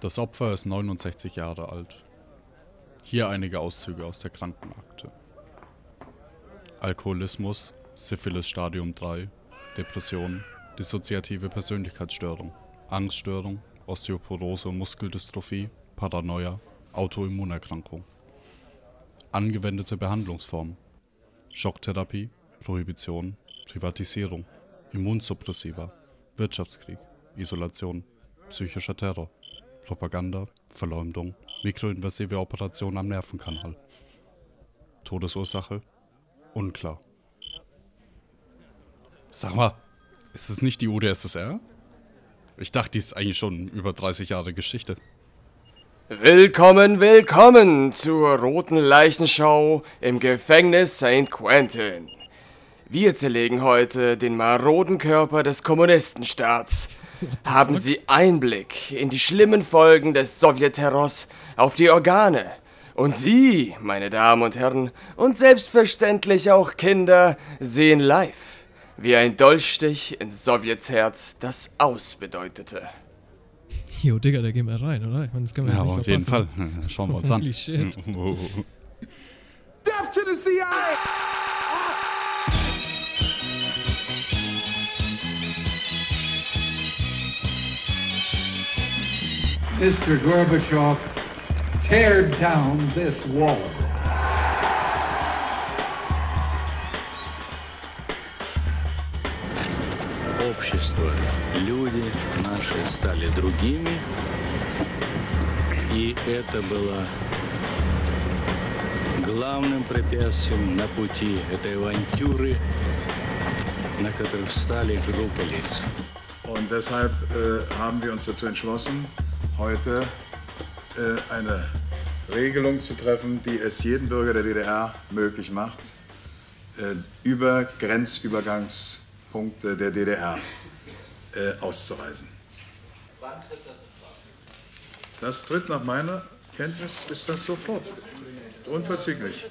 Das Opfer ist 69 Jahre alt. Hier einige Auszüge aus der Krankenakte. Alkoholismus, Syphilis Stadium 3, Depression, dissoziative Persönlichkeitsstörung, Angststörung, Osteoporose und Muskeldystrophie, Paranoia, Autoimmunerkrankung. Angewendete Behandlungsformen: Schocktherapie, Prohibition, Privatisierung, Immunsuppressiva, Wirtschaftskrieg, Isolation, psychischer Terror, Propaganda, Verleumdung, mikroinvasive Operation am Nervenkanal. Todesursache unklar. Sag mal, ist es nicht die UdSSR? Ich dachte, die ist eigentlich schon über 30 Jahre Geschichte. Willkommen, willkommen zur roten Leichenschau im Gefängnis St. Quentin. Wir zerlegen heute den maroden Körper des Kommunistenstaats. Haben Sie Einblick in die schlimmen Folgen des Sowjetterrors auf die Organe. Und Sie, meine Damen und Herren, und selbstverständlich auch Kinder, sehen live, wie ein Dolchstich ins Sowjetsherz das Aus bedeutete. Jo, Digga, da gehen wir rein, oder? Ich meine, das können wir Ja, nicht auf jeden Fall. Schauen wir uns an. Holy shit. Oh. Death to the CIA! Mr. Gorbachev, tear down this wall. общество, люди наши стали другими. И это было главным препятствием на пути этой авантюры, на которых встали группы лиц. Und deshalb äh, haben wir uns dazu entschlossen, heute äh, eine Regelung zu treffen, die es jedem Bürger der DDR möglich macht, äh, über Grenzübergangspunkte der DDR äh, auszureisen. Das tritt nach meiner Kenntnis ist das sofort. Unverzüglich.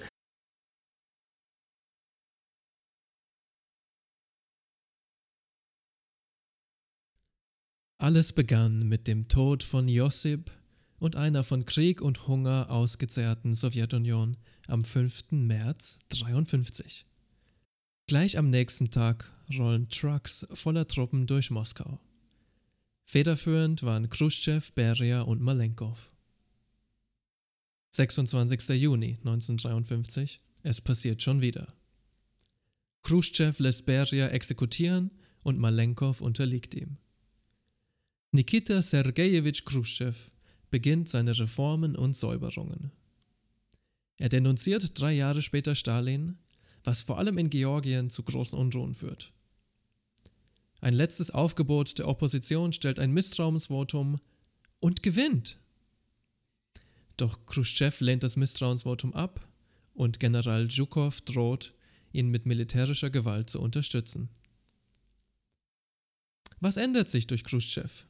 Alles begann mit dem Tod von Josip und einer von Krieg und Hunger ausgezehrten Sowjetunion am 5. März 53. Gleich am nächsten Tag rollen Trucks voller Truppen durch Moskau. Federführend waren Khrushchev, Beria und Malenkov. 26. Juni 1953. Es passiert schon wieder. Khrushchev lässt Beria exekutieren und Malenkov unterliegt ihm. Nikita Sergejewitsch Khrushchev beginnt seine Reformen und Säuberungen. Er denunziert drei Jahre später Stalin, was vor allem in Georgien zu großen Unruhen führt. Ein letztes Aufgebot der Opposition stellt ein Misstrauensvotum und gewinnt. Doch Khrushchev lehnt das Misstrauensvotum ab und General Zhukov droht, ihn mit militärischer Gewalt zu unterstützen. Was ändert sich durch Khrushchev?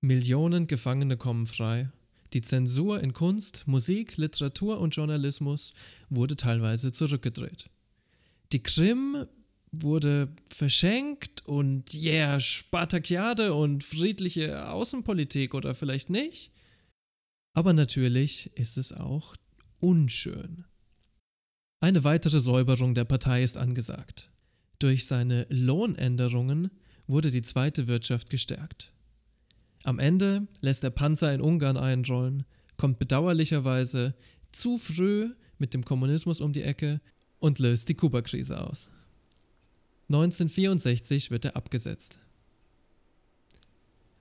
Millionen Gefangene kommen frei. Die Zensur in Kunst, Musik, Literatur und Journalismus wurde teilweise zurückgedreht. Die Krim wurde verschenkt und yeah, Spartakiade und friedliche Außenpolitik oder vielleicht nicht. Aber natürlich ist es auch unschön. Eine weitere Säuberung der Partei ist angesagt. Durch seine Lohnänderungen wurde die zweite Wirtschaft gestärkt. Am Ende lässt der Panzer in Ungarn einrollen, kommt bedauerlicherweise zu früh mit dem Kommunismus um die Ecke und löst die Kuba-Krise aus. 1964 wird er abgesetzt.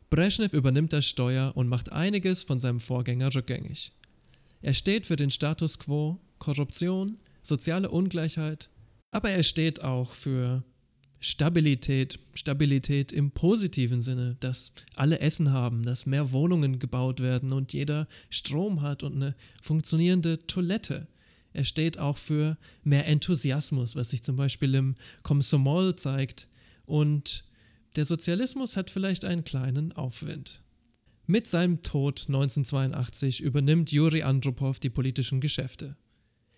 Brezhnev übernimmt das Steuer und macht einiges von seinem Vorgänger rückgängig. Er steht für den Status quo, Korruption, soziale Ungleichheit, aber er steht auch für Stabilität, Stabilität im positiven Sinne, dass alle Essen haben, dass mehr Wohnungen gebaut werden und jeder Strom hat und eine funktionierende Toilette. Er steht auch für mehr Enthusiasmus, was sich zum Beispiel im Komsomol zeigt. Und der Sozialismus hat vielleicht einen kleinen Aufwind. Mit seinem Tod 1982 übernimmt Juri Andropov die politischen Geschäfte.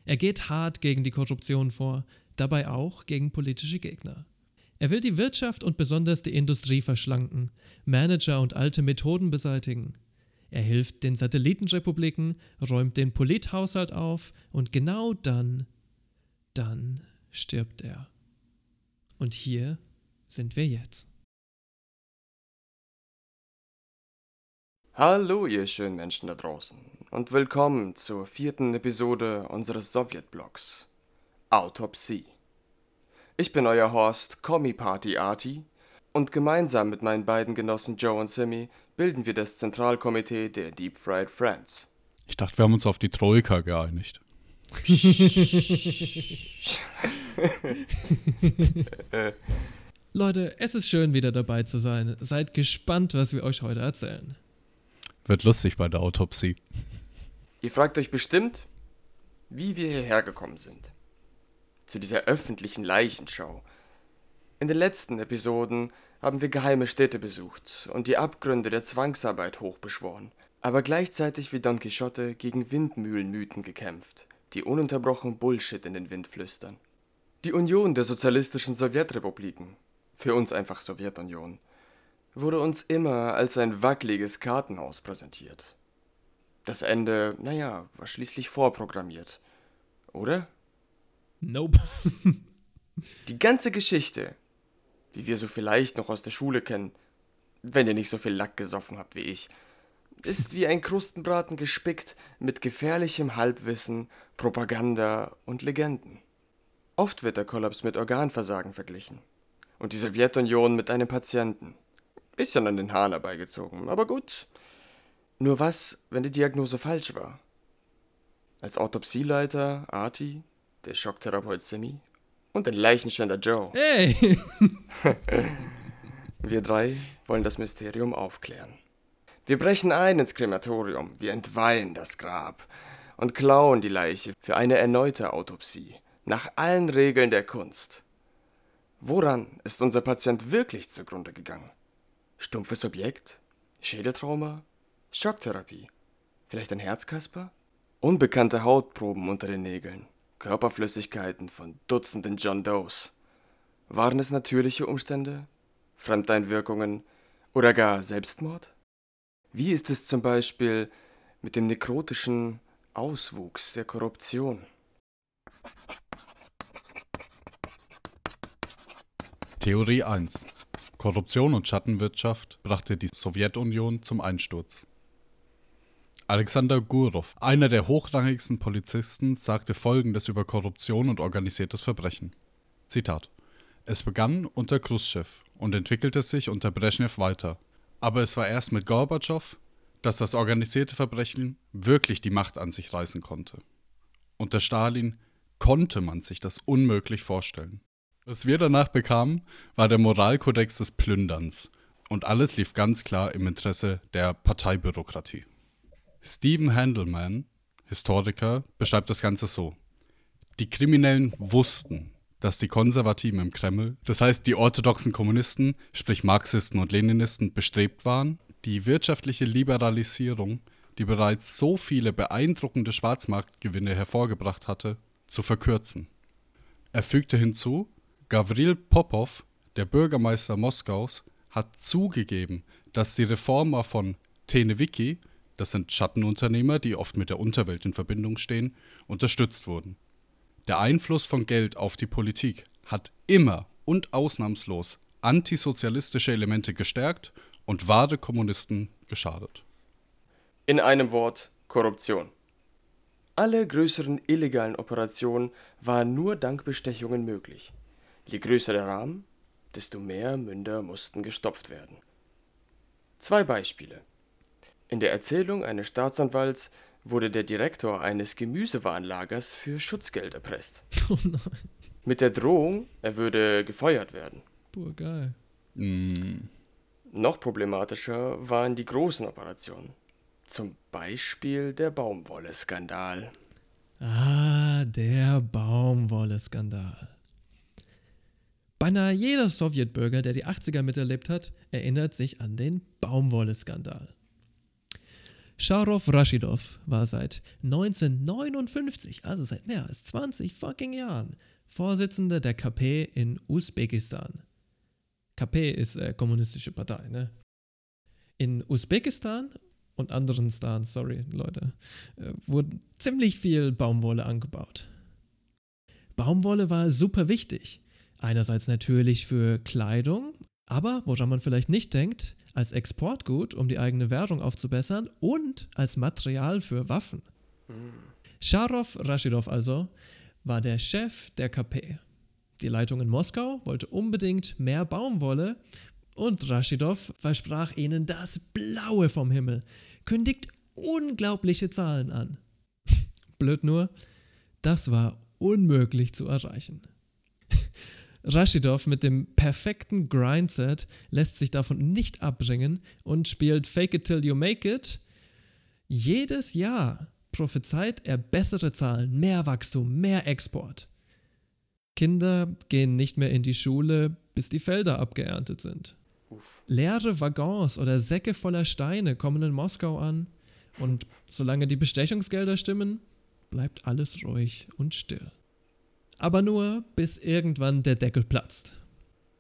Er geht hart gegen die Korruption vor, dabei auch gegen politische Gegner. Er will die Wirtschaft und besonders die Industrie verschlanken, Manager und alte Methoden beseitigen. Er hilft den Satellitenrepubliken, räumt den Polithaushalt auf und genau dann, dann stirbt er. Und hier sind wir jetzt. Hallo, ihr schönen Menschen da draußen und willkommen zur vierten Episode unseres Sowjetblocks Autopsie. Ich bin euer Horst Kommi Party Arty und gemeinsam mit meinen beiden Genossen Joe und Simmy bilden wir das Zentralkomitee der Deep Fried Friends. Ich dachte, wir haben uns auf die Troika geeinigt. Leute, es ist schön wieder dabei zu sein. Seid gespannt, was wir euch heute erzählen. Wird lustig bei der Autopsie. Ihr fragt euch bestimmt, wie wir hierher gekommen sind. Zu dieser öffentlichen Leichenschau. In den letzten Episoden haben wir geheime Städte besucht und die Abgründe der Zwangsarbeit hochbeschworen, aber gleichzeitig wie Don Quixote gegen Windmühlenmythen gekämpft, die ununterbrochen Bullshit in den Wind flüstern. Die Union der sozialistischen Sowjetrepubliken, für uns einfach Sowjetunion, wurde uns immer als ein wackeliges Kartenhaus präsentiert. Das Ende, naja, war schließlich vorprogrammiert. Oder? Nope. Die ganze Geschichte, wie wir so vielleicht noch aus der Schule kennen, wenn ihr nicht so viel Lack gesoffen habt wie ich, ist wie ein Krustenbraten gespickt mit gefährlichem Halbwissen, Propaganda und Legenden. Oft wird der Kollaps mit Organversagen verglichen und die Sowjetunion mit einem Patienten. Bisschen an den Haaren herbeigezogen, aber gut. Nur was, wenn die Diagnose falsch war? Als Autopsieleiter Arti, der Schocktherapeut Simi und den Leichenschänder Joe. Hey! Wir drei wollen das Mysterium aufklären. Wir brechen ein ins Krematorium, wir entweihen das Grab und klauen die Leiche für eine erneute Autopsie, nach allen Regeln der Kunst. Woran ist unser Patient wirklich zugrunde gegangen? Stumpfes Objekt? Schädeltrauma? Schocktherapie? Vielleicht ein Herzkasper? Unbekannte Hautproben unter den Nägeln, Körperflüssigkeiten von Dutzenden John Does. Waren es natürliche Umstände? Fremdeinwirkungen oder gar Selbstmord? Wie ist es zum Beispiel mit dem nekrotischen Auswuchs der Korruption? Theorie 1. Korruption und Schattenwirtschaft brachte die Sowjetunion zum Einsturz. Alexander Gurov, einer der hochrangigsten Polizisten, sagte folgendes über Korruption und organisiertes Verbrechen. Zitat. Es begann unter Khrushchev und entwickelte sich unter Brezhnev weiter. Aber es war erst mit Gorbatschow, dass das organisierte Verbrechen wirklich die Macht an sich reißen konnte. Unter Stalin konnte man sich das unmöglich vorstellen. Was wir danach bekamen, war der Moralkodex des Plünderns. Und alles lief ganz klar im Interesse der Parteibürokratie. Stephen Handelman, Historiker, beschreibt das Ganze so. Die Kriminellen wussten, dass die Konservativen im Kreml, das heißt die orthodoxen Kommunisten, sprich Marxisten und Leninisten, bestrebt waren, die wirtschaftliche Liberalisierung, die bereits so viele beeindruckende Schwarzmarktgewinne hervorgebracht hatte, zu verkürzen. Er fügte hinzu, Gavril Popov, der Bürgermeister Moskaus, hat zugegeben, dass die Reformer von Teneviki, das sind Schattenunternehmer, die oft mit der Unterwelt in Verbindung stehen, unterstützt wurden. Der Einfluss von Geld auf die Politik hat immer und ausnahmslos antisozialistische Elemente gestärkt und wahre Kommunisten geschadet. In einem Wort Korruption. Alle größeren illegalen Operationen waren nur dank Bestechungen möglich. Je größer der Rahmen, desto mehr Münder mussten gestopft werden. Zwei Beispiele. In der Erzählung eines Staatsanwalts wurde der Direktor eines Gemüsewarenlagers für Schutzgeld erpresst. Oh nein. Mit der Drohung, er würde gefeuert werden. Boah, geil. Noch problematischer waren die großen Operationen. Zum Beispiel der Baumwolle-Skandal. Ah, der Baumwolle-Skandal. Beinahe jeder Sowjetbürger, der die 80er miterlebt hat, erinnert sich an den Baumwolle-Skandal. Sharof Rashidov war seit 1959, also seit mehr als 20 fucking Jahren, Vorsitzender der KP in Usbekistan. KP ist äh, kommunistische Partei, ne? In Usbekistan und anderen Stans, sorry Leute, äh, wurde ziemlich viel Baumwolle angebaut. Baumwolle war super wichtig. Einerseits natürlich für Kleidung, aber woran man vielleicht nicht denkt, als Exportgut, um die eigene Währung aufzubessern und als Material für Waffen. Sharow Rashidov also war der Chef der KP. Die Leitung in Moskau wollte unbedingt mehr Baumwolle und Rashidov versprach ihnen das Blaue vom Himmel, kündigt unglaubliche Zahlen an. Blöd nur, das war unmöglich zu erreichen. Rashidov mit dem perfekten Grindset lässt sich davon nicht abbringen und spielt Fake It Till You Make It. Jedes Jahr prophezeit er bessere Zahlen, mehr Wachstum, mehr Export. Kinder gehen nicht mehr in die Schule, bis die Felder abgeerntet sind. Leere Waggons oder Säcke voller Steine kommen in Moskau an und solange die Bestechungsgelder stimmen, bleibt alles ruhig und still. Aber nur, bis irgendwann der Deckel platzt.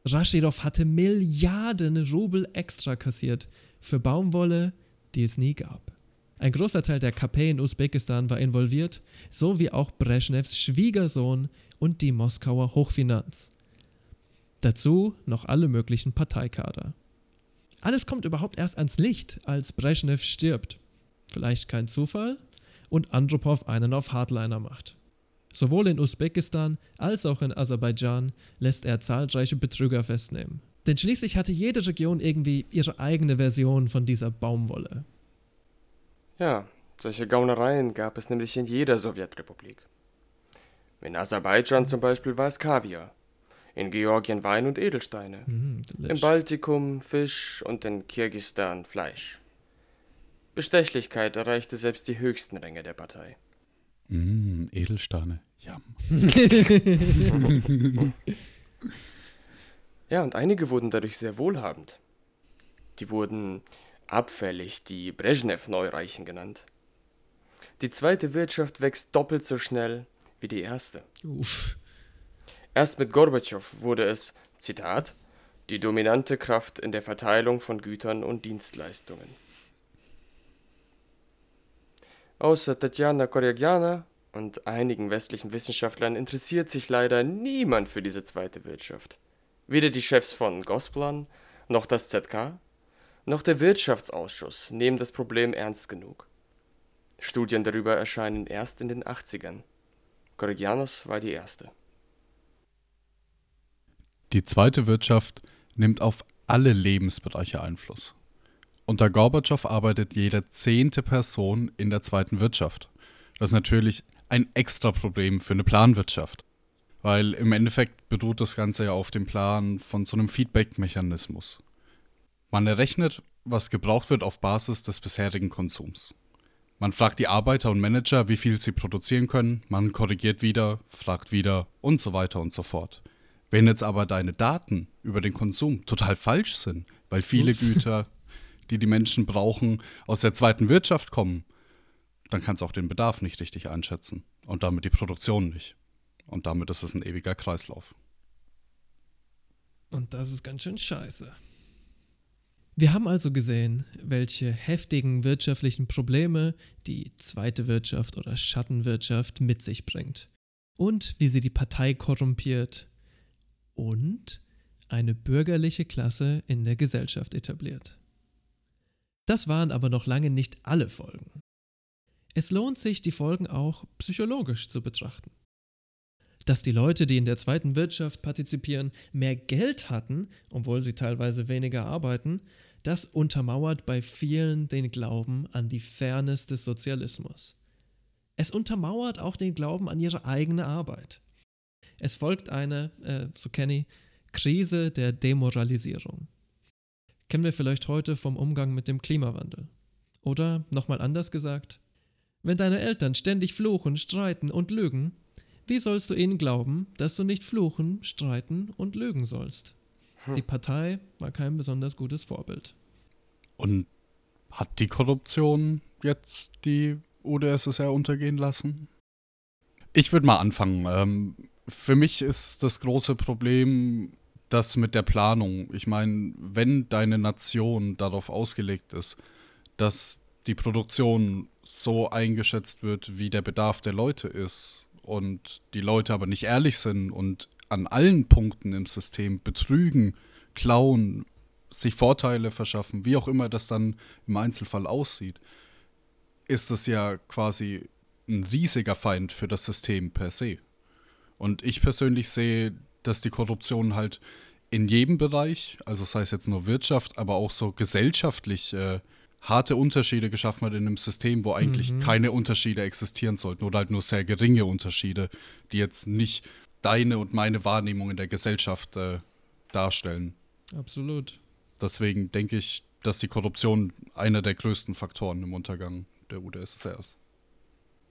Rashidov hatte Milliarden Rubel extra kassiert für Baumwolle, die es nie gab. Ein großer Teil der KP in Usbekistan war involviert, so wie auch Brezhnevs Schwiegersohn und die Moskauer Hochfinanz. Dazu noch alle möglichen Parteikader. Alles kommt überhaupt erst ans Licht, als Brezhnev stirbt. Vielleicht kein Zufall und Andropov einen auf Hardliner macht. Sowohl in Usbekistan als auch in Aserbaidschan lässt er zahlreiche Betrüger festnehmen. Denn schließlich hatte jede Region irgendwie ihre eigene Version von dieser Baumwolle. Ja, solche Gaunereien gab es nämlich in jeder Sowjetrepublik. In Aserbaidschan zum Beispiel war es Kaviar, in Georgien Wein und Edelsteine, Mhm, im. Baltikum Fisch und in Kirgisistan Fleisch. Bestechlichkeit erreichte selbst die höchsten Ränge der Partei. Mm, Edelsteine. Ja. Ja, und einige wurden dadurch sehr wohlhabend. Die wurden abfällig die Brezhnev-Neureichen genannt. Die zweite Wirtschaft wächst doppelt so schnell wie die erste. Uff. Erst mit Gorbatschow wurde es, Zitat, die dominante Kraft in der Verteilung von Gütern und Dienstleistungen. Außer Tatjana Koryagina und einigen westlichen Wissenschaftlern interessiert sich leider niemand für diese zweite Wirtschaft. Weder die Chefs von Gosplan, noch das ZK, noch der Wirtschaftsausschuss nehmen das Problem ernst genug. Studien darüber erscheinen erst in den 80ern. Korygianos war die erste. Die zweite Wirtschaft nimmt auf alle Lebensbereiche Einfluss. Unter Gorbatschow arbeitet jede zehnte Person in der zweiten Wirtschaft. Das ist natürlich ein extra Problem für eine Planwirtschaft. Weil im Endeffekt beruht das Ganze ja auf dem Plan von so einem Feedback-Mechanismus. Man errechnet, was gebraucht wird auf Basis des bisherigen Konsums. Man fragt die Arbeiter und Manager, wie viel sie produzieren können, man korrigiert wieder, fragt wieder und so weiter und so fort. Wenn jetzt aber deine Daten über den Konsum total falsch sind, weil viele Ups. Güter, die die Menschen brauchen, aus der zweiten Wirtschaft kommen, dann kannst du auch den Bedarf nicht richtig einschätzen und damit die Produktion nicht. Und damit ist es ein ewiger Kreislauf. Und das ist ganz schön scheiße. Wir haben also gesehen, welche heftigen wirtschaftlichen Probleme die zweite Wirtschaft oder Schattenwirtschaft mit sich bringt. Und wie sie die Partei korrumpiert. Und eine bürgerliche Klasse in der Gesellschaft etabliert. Das waren aber noch lange nicht alle Folgen. Es lohnt sich, die Folgen auch psychologisch zu betrachten dass die Leute, die in der zweiten Wirtschaft partizipieren, mehr Geld hatten, obwohl sie teilweise weniger arbeiten, das untermauert bei vielen den Glauben an die Fairness des Sozialismus. Es untermauert auch den Glauben an ihre eigene Arbeit. Es folgt eine, äh, so kenne ich, Krise der Demoralisierung. Kennen wir vielleicht heute vom Umgang mit dem Klimawandel. Oder, nochmal anders gesagt, wenn deine Eltern ständig fluchen, streiten und lügen, wie sollst du ihnen glauben, dass du nicht fluchen, streiten und lügen sollst? Die Partei war kein besonders gutes Vorbild. Und hat die Korruption jetzt die UdSSR untergehen lassen? Ich würde mal anfangen. Ähm, für mich ist das große Problem das mit der Planung. Ich meine, wenn deine Nation darauf ausgelegt ist, dass die Produktion so eingeschätzt wird, wie der Bedarf der Leute ist und die Leute aber nicht ehrlich sind und an allen Punkten im System betrügen, klauen, sich Vorteile verschaffen, wie auch immer das dann im Einzelfall aussieht, ist es ja quasi ein riesiger Feind für das System per se. Und ich persönlich sehe, dass die Korruption halt in jedem Bereich, also sei es jetzt nur Wirtschaft, aber auch so gesellschaftlich äh, harte Unterschiede geschaffen hat in einem System, wo eigentlich mhm. keine Unterschiede existieren sollten oder halt nur sehr geringe Unterschiede, die jetzt nicht deine und meine Wahrnehmung in der Gesellschaft äh, darstellen. Absolut. Deswegen denke ich, dass die Korruption einer der größten Faktoren im Untergang der UdSSR ist.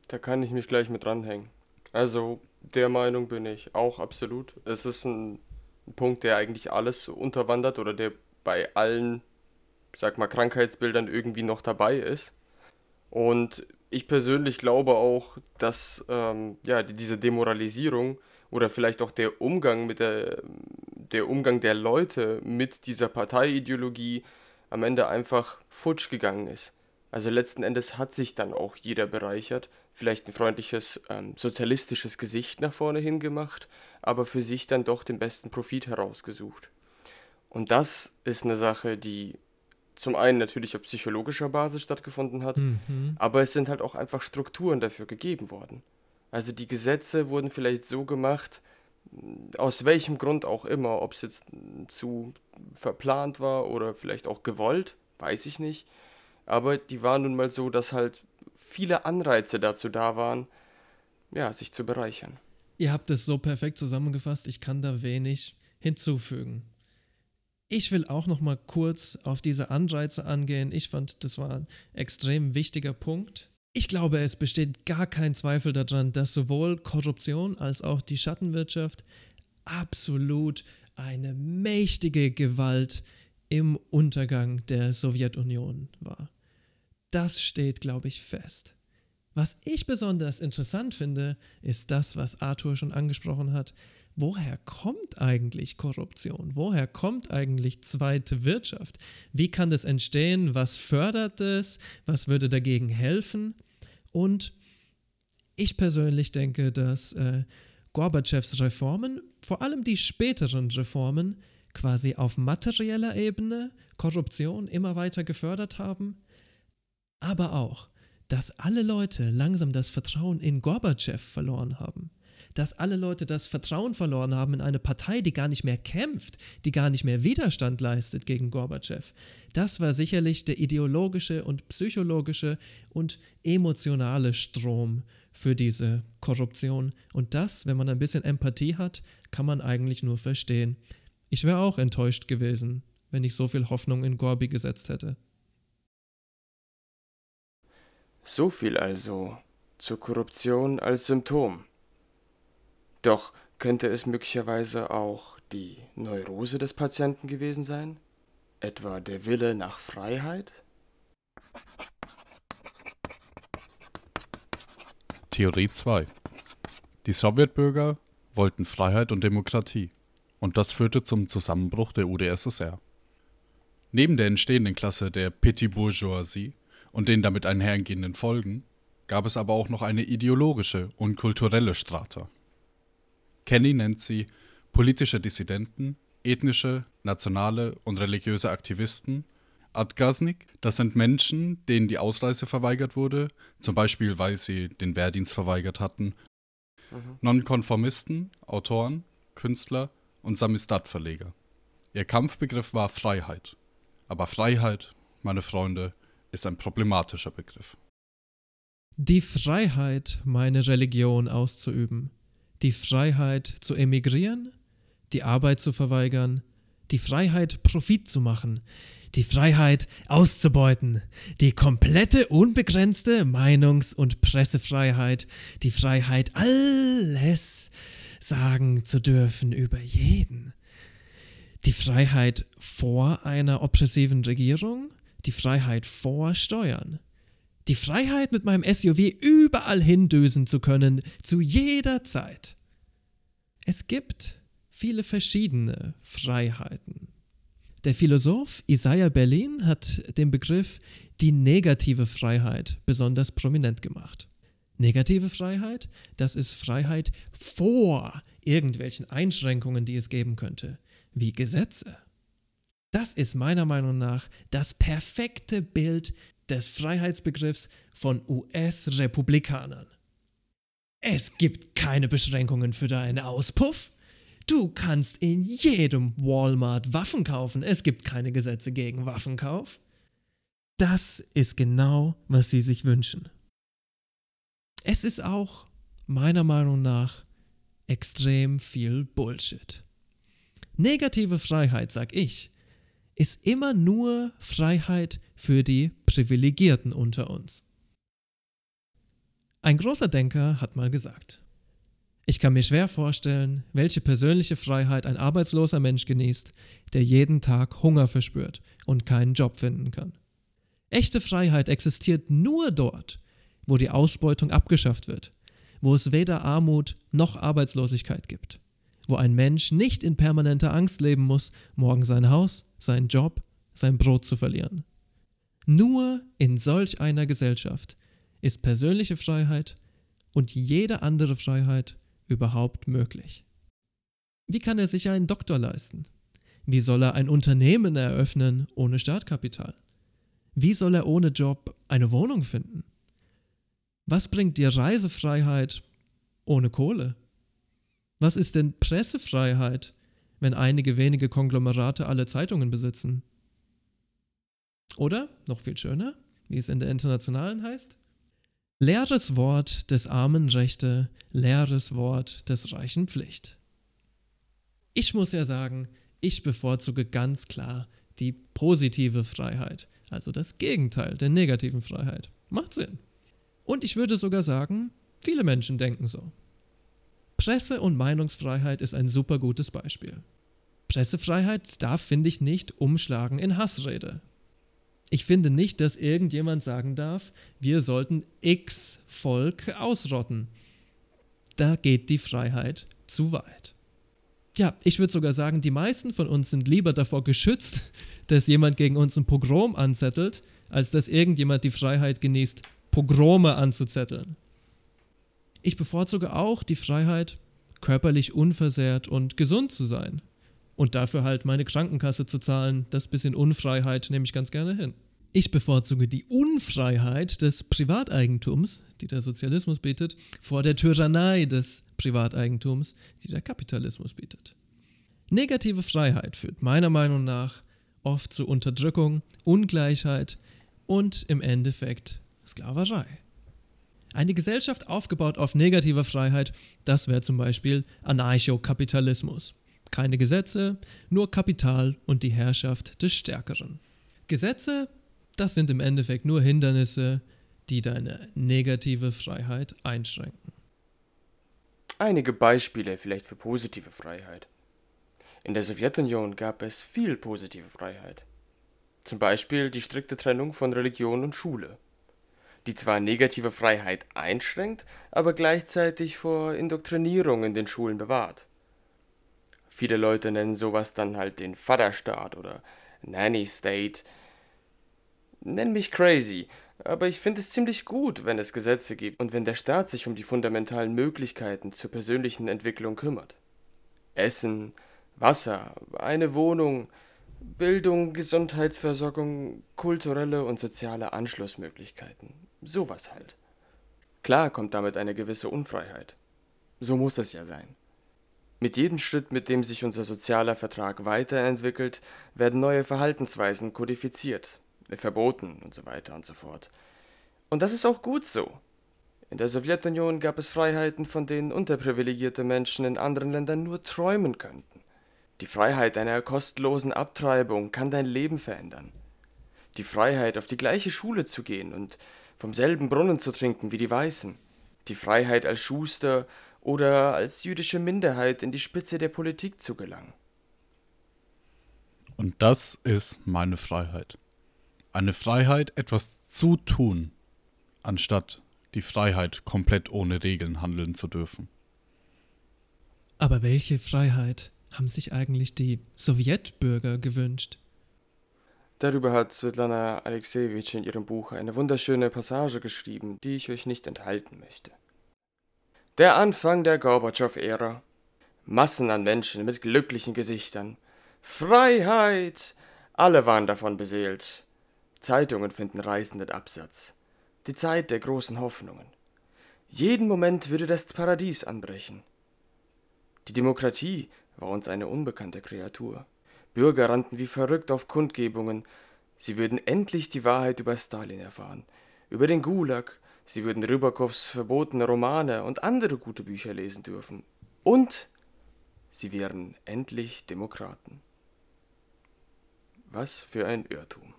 Da kann ich mich gleich mit dranhängen. Also der Meinung bin ich auch absolut. Es ist ein Punkt, der eigentlich alles unterwandert oder der bei allen, sag mal, Krankheitsbildern irgendwie noch dabei ist. Und ich persönlich glaube auch, dass ähm, ja, diese Demoralisierung oder vielleicht auch der Umgang mit der, der Umgang der Leute mit dieser Parteiideologie am Ende einfach futsch gegangen ist. Also letzten Endes hat sich dann auch jeder bereichert, vielleicht ein freundliches ähm, sozialistisches Gesicht nach vorne hingemacht, aber für sich dann doch den besten Profit herausgesucht. Und das ist eine Sache, die zum einen natürlich auf psychologischer Basis stattgefunden hat, mhm. aber es sind halt auch einfach Strukturen dafür gegeben worden. Also die Gesetze wurden vielleicht so gemacht, aus welchem Grund auch immer, ob es jetzt zu verplant war oder vielleicht auch gewollt, weiß ich nicht aber die waren nun mal so, dass halt viele Anreize dazu da waren, ja, sich zu bereichern. Ihr habt es so perfekt zusammengefasst, ich kann da wenig hinzufügen. Ich will auch noch mal kurz auf diese Anreize angehen. Ich fand, das war ein extrem wichtiger Punkt. Ich glaube, es besteht gar kein Zweifel daran, dass sowohl Korruption als auch die Schattenwirtschaft absolut eine mächtige Gewalt im Untergang der Sowjetunion war. Das steht, glaube ich, fest. Was ich besonders interessant finde, ist das, was Arthur schon angesprochen hat. Woher kommt eigentlich Korruption? Woher kommt eigentlich zweite Wirtschaft? Wie kann das entstehen? Was fördert es? Was würde dagegen helfen? Und ich persönlich denke, dass äh, Gorbatschows Reformen, vor allem die späteren Reformen, quasi auf materieller Ebene Korruption immer weiter gefördert haben aber auch, dass alle Leute langsam das Vertrauen in Gorbatschow verloren haben. Dass alle Leute das Vertrauen verloren haben in eine Partei, die gar nicht mehr kämpft, die gar nicht mehr Widerstand leistet gegen Gorbatschow. Das war sicherlich der ideologische und psychologische und emotionale Strom für diese Korruption. Und das, wenn man ein bisschen Empathie hat, kann man eigentlich nur verstehen. Ich wäre auch enttäuscht gewesen, wenn ich so viel Hoffnung in Gorbi gesetzt hätte. So viel also zur Korruption als Symptom. Doch könnte es möglicherweise auch die Neurose des Patienten gewesen sein? Etwa der Wille nach Freiheit? Theorie 2. Die Sowjetbürger wollten Freiheit und Demokratie, und das führte zum Zusammenbruch der UdSSR. Neben der entstehenden Klasse der Petit Bourgeoisie und den damit einhergehenden Folgen gab es aber auch noch eine ideologische und kulturelle Strata. Kenny nennt sie politische Dissidenten, ethnische, nationale und religiöse Aktivisten. Adgasnik, das sind Menschen, denen die Ausreise verweigert wurde, zum Beispiel weil sie den Wehrdienst verweigert hatten. Mhm. Nonkonformisten, Autoren, Künstler und Samistat-Verleger. Ihr Kampfbegriff war Freiheit. Aber Freiheit, meine Freunde, ist ein problematischer Begriff. Die Freiheit, meine Religion auszuüben, die Freiheit zu emigrieren, die Arbeit zu verweigern, die Freiheit, Profit zu machen, die Freiheit auszubeuten, die komplette, unbegrenzte Meinungs- und Pressefreiheit, die Freiheit, alles sagen zu dürfen über jeden, die Freiheit vor einer oppressiven Regierung, die Freiheit vor Steuern. Die Freiheit, mit meinem SUV überall hindüsen zu können, zu jeder Zeit. Es gibt viele verschiedene Freiheiten. Der Philosoph Isaiah Berlin hat den Begriff die negative Freiheit besonders prominent gemacht. Negative Freiheit, das ist Freiheit vor irgendwelchen Einschränkungen, die es geben könnte, wie Gesetze. Das ist meiner Meinung nach das perfekte Bild des Freiheitsbegriffs von US-Republikanern. Es gibt keine Beschränkungen für deinen Auspuff. Du kannst in jedem Walmart Waffen kaufen. Es gibt keine Gesetze gegen Waffenkauf. Das ist genau, was sie sich wünschen. Es ist auch, meiner Meinung nach, extrem viel Bullshit. Negative Freiheit, sag ich, ist immer nur Freiheit für die Privilegierten unter uns. Ein großer Denker hat mal gesagt, ich kann mir schwer vorstellen, welche persönliche Freiheit ein arbeitsloser Mensch genießt, der jeden Tag Hunger verspürt und keinen Job finden kann. Echte Freiheit existiert nur dort, wo die Ausbeutung abgeschafft wird, wo es weder Armut noch Arbeitslosigkeit gibt, wo ein Mensch nicht in permanenter Angst leben muss, morgen sein Haus, seinen Job, sein Brot zu verlieren. Nur in solch einer Gesellschaft ist persönliche Freiheit und jede andere Freiheit überhaupt möglich. Wie kann er sich einen Doktor leisten? Wie soll er ein Unternehmen eröffnen ohne Startkapital? Wie soll er ohne Job eine Wohnung finden? Was bringt dir Reisefreiheit ohne Kohle? Was ist denn Pressefreiheit, wenn einige wenige Konglomerate alle Zeitungen besitzen? Oder, noch viel schöner, wie es in der Internationalen heißt, leeres Wort des Armen Rechte, leeres Wort des Reichen Pflicht. Ich muss ja sagen, ich bevorzuge ganz klar die positive Freiheit, also das Gegenteil der negativen Freiheit. Macht Sinn. Und ich würde sogar sagen, viele Menschen denken so. Presse- und Meinungsfreiheit ist ein super gutes Beispiel. Pressefreiheit darf, finde ich, nicht umschlagen in Hassrede. Ich finde nicht, dass irgendjemand sagen darf, wir sollten X Volk ausrotten. Da geht die Freiheit zu weit. Ja, ich würde sogar sagen, die meisten von uns sind lieber davor geschützt, dass jemand gegen uns ein Pogrom anzettelt, als dass irgendjemand die Freiheit genießt, Pogrome anzuzetteln. Ich bevorzuge auch die Freiheit, körperlich unversehrt und gesund zu sein. Und dafür halt meine Krankenkasse zu zahlen, das bisschen Unfreiheit nehme ich ganz gerne hin. Ich bevorzuge die Unfreiheit des Privateigentums, die der Sozialismus bietet, vor der Tyrannei des Privateigentums, die der Kapitalismus bietet. Negative Freiheit führt meiner Meinung nach oft zu Unterdrückung, Ungleichheit und im Endeffekt Sklaverei. Eine Gesellschaft aufgebaut auf negativer Freiheit, das wäre zum Beispiel Anarchokapitalismus. Keine Gesetze, nur Kapital und die Herrschaft des Stärkeren. Gesetze, das sind im Endeffekt nur Hindernisse, die deine negative Freiheit einschränken. Einige Beispiele vielleicht für positive Freiheit. In der Sowjetunion gab es viel positive Freiheit. Zum Beispiel die strikte Trennung von Religion und Schule, die zwar negative Freiheit einschränkt, aber gleichzeitig vor Indoktrinierung in den Schulen bewahrt. Viele Leute nennen sowas dann halt den Vaterstaat oder Nanny State. Nenn mich crazy, aber ich finde es ziemlich gut, wenn es Gesetze gibt und wenn der Staat sich um die fundamentalen Möglichkeiten zur persönlichen Entwicklung kümmert. Essen, Wasser, eine Wohnung, Bildung, Gesundheitsversorgung, kulturelle und soziale Anschlussmöglichkeiten. Sowas halt. Klar kommt damit eine gewisse Unfreiheit. So muss es ja sein. Mit jedem Schritt, mit dem sich unser sozialer Vertrag weiterentwickelt, werden neue Verhaltensweisen kodifiziert, verboten und so weiter und so fort. Und das ist auch gut so. In der Sowjetunion gab es Freiheiten, von denen unterprivilegierte Menschen in anderen Ländern nur träumen könnten. Die Freiheit einer kostenlosen Abtreibung kann dein Leben verändern. Die Freiheit, auf die gleiche Schule zu gehen und vom selben Brunnen zu trinken wie die Weißen. Die Freiheit als Schuster oder als jüdische Minderheit in die Spitze der Politik zu gelangen. Und das ist meine Freiheit. Eine Freiheit, etwas zu tun, anstatt die Freiheit, komplett ohne Regeln handeln zu dürfen. Aber welche Freiheit haben sich eigentlich die Sowjetbürger gewünscht? Darüber hat Svetlana Alexejewitsch in ihrem Buch eine wunderschöne Passage geschrieben, die ich euch nicht enthalten möchte. Der Anfang der Gorbatschow-Ära. Massen an Menschen mit glücklichen Gesichtern. Freiheit! Alle waren davon beseelt. Zeitungen finden reißenden Absatz. Die Zeit der großen Hoffnungen. Jeden Moment würde das Paradies anbrechen. Die Demokratie war uns eine unbekannte Kreatur. Bürger rannten wie verrückt auf Kundgebungen. Sie würden endlich die Wahrheit über Stalin erfahren, über den Gulag. Sie würden Rybakows verbotene Romane und andere gute Bücher lesen dürfen. Und sie wären endlich Demokraten. Was für ein Irrtum.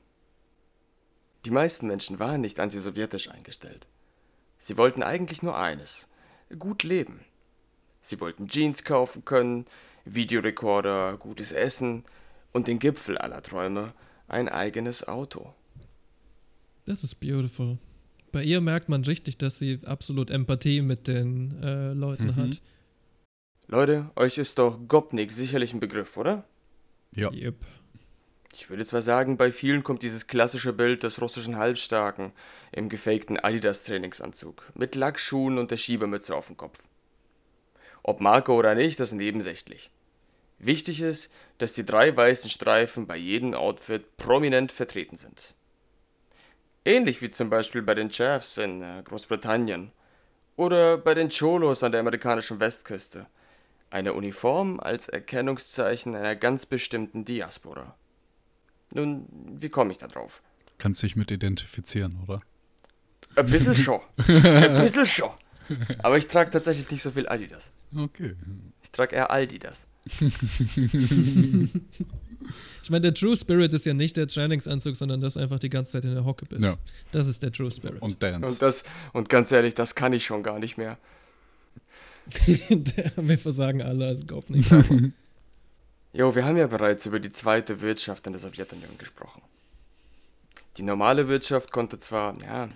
Die meisten Menschen waren nicht antisowjetisch eingestellt. Sie wollten eigentlich nur eines, gut leben. Sie wollten Jeans kaufen können, Videorekorder, gutes Essen und den Gipfel aller Träume, ein eigenes Auto. Das ist beautiful. Bei ihr merkt man richtig, dass sie absolut Empathie mit den äh, Leuten Mhm. hat. Leute, euch ist doch Gopnik sicherlich ein Begriff, oder? Ja. Yep. Ich würde zwar sagen, bei vielen kommt dieses klassische Bild des russischen Halbstarken im gefakten Adidas-Trainingsanzug mit Lackschuhen und der Schiebermütze auf dem Kopf. Ob Marco oder nicht, das ist nebensächlich. Wichtig ist, dass die drei weißen Streifen bei jedem Outfit prominent vertreten sind. Ähnlich wie zum Beispiel bei den Chavs in äh, Großbritannien oder bei den Cholos an der amerikanischen Westküste. Eine Uniform als Erkennungszeichen einer ganz bestimmten Diaspora. Nun, wie komme ich da drauf? Kannst dich mit identifizieren, oder? Ein bisschen schon. Ein bisschen schon. Aber ich trage tatsächlich nicht so viel Adidas. Okay. Ich trage eher Aldidas. Ich meine, der True Spirit ist ja nicht der Trainingsanzug, sondern dass du einfach die ganze Zeit in der Hocke bist. Ja. Das ist der True Spirit. Und Dance. Und das, und ganz ehrlich, das kann ich schon gar nicht mehr. Wir versagen alle als Gob nicht. Jo, wir haben ja bereits über die zweite Wirtschaft in der Sowjetunion gesprochen. Die normale Wirtschaft konnte zwar, ja,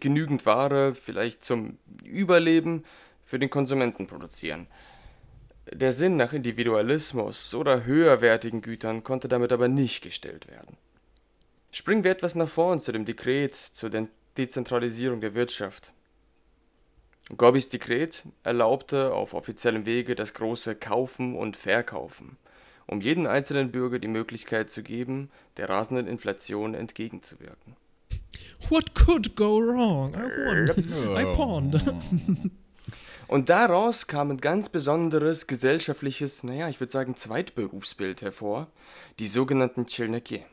genügend Ware, vielleicht zum Überleben, für den Konsumenten produzieren. Der Sinn nach Individualismus oder höherwertigen Gütern konnte damit aber nicht gestillt werden. Springen wir etwas nach vorn zu dem Dekret zur De Dezentralisierung der Wirtschaft. Gorbis Dekret erlaubte auf offiziellem Wege das große Kaufen und Verkaufen, um jedem einzelnen Bürger die Möglichkeit zu geben, der rasenden Inflation entgegenzuwirken. What could go wrong? I won. I pawned. Und daraus kam ein ganz besonderes gesellschaftliches, naja, ich würde sagen Zweitberufsbild hervor, die sogenannten Chilneki.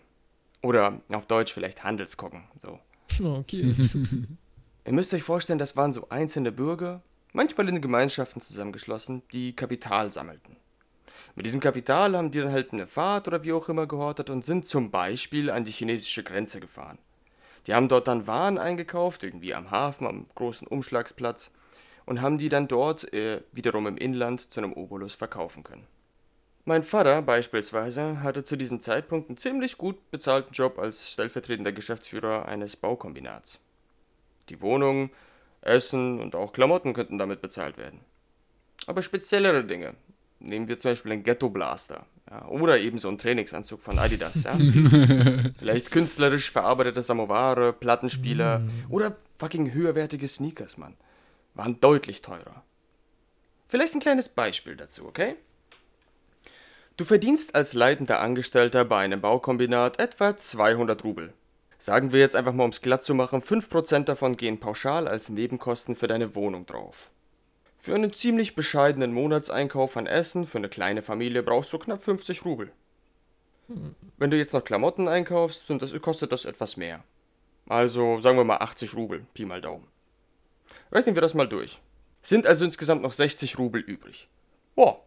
Oder auf Deutsch vielleicht Handelskocken, so. Oh, cute. Ihr müsst euch vorstellen, das waren so einzelne Bürger, manchmal in Gemeinschaften zusammengeschlossen, die Kapital sammelten. Mit diesem Kapital haben die dann halt eine Fahrt oder wie auch immer gehortet und sind zum Beispiel an die chinesische Grenze gefahren. Die haben dort dann Waren eingekauft, irgendwie am Hafen, am großen Umschlagsplatz, und haben die dann dort äh, wiederum im Inland zu einem Obolus verkaufen können. Mein Vater beispielsweise hatte zu diesem Zeitpunkt einen ziemlich gut bezahlten Job als stellvertretender Geschäftsführer eines Baukombinats. Die Wohnung, Essen und auch Klamotten könnten damit bezahlt werden. Aber speziellere Dinge, nehmen wir zum Beispiel einen Ghetto Blaster ja, oder eben so einen Trainingsanzug von Adidas. Ja. Vielleicht künstlerisch verarbeitete Samovare, Plattenspieler oder fucking höherwertige Sneakers, Mann. Waren deutlich teurer. Vielleicht ein kleines Beispiel dazu, okay? Du verdienst als leitender Angestellter bei einem Baukombinat etwa 200 Rubel. Sagen wir jetzt einfach mal, um es glatt zu machen, 5% davon gehen pauschal als Nebenkosten für deine Wohnung drauf. Für einen ziemlich bescheidenen Monatseinkauf an Essen für eine kleine Familie brauchst du knapp 50 Rubel. Wenn du jetzt noch Klamotten einkaufst, sind das, kostet das etwas mehr. Also sagen wir mal 80 Rubel, Pi mal Daumen. Rechnen wir das mal durch. Sind also insgesamt noch 60 Rubel übrig. Boah,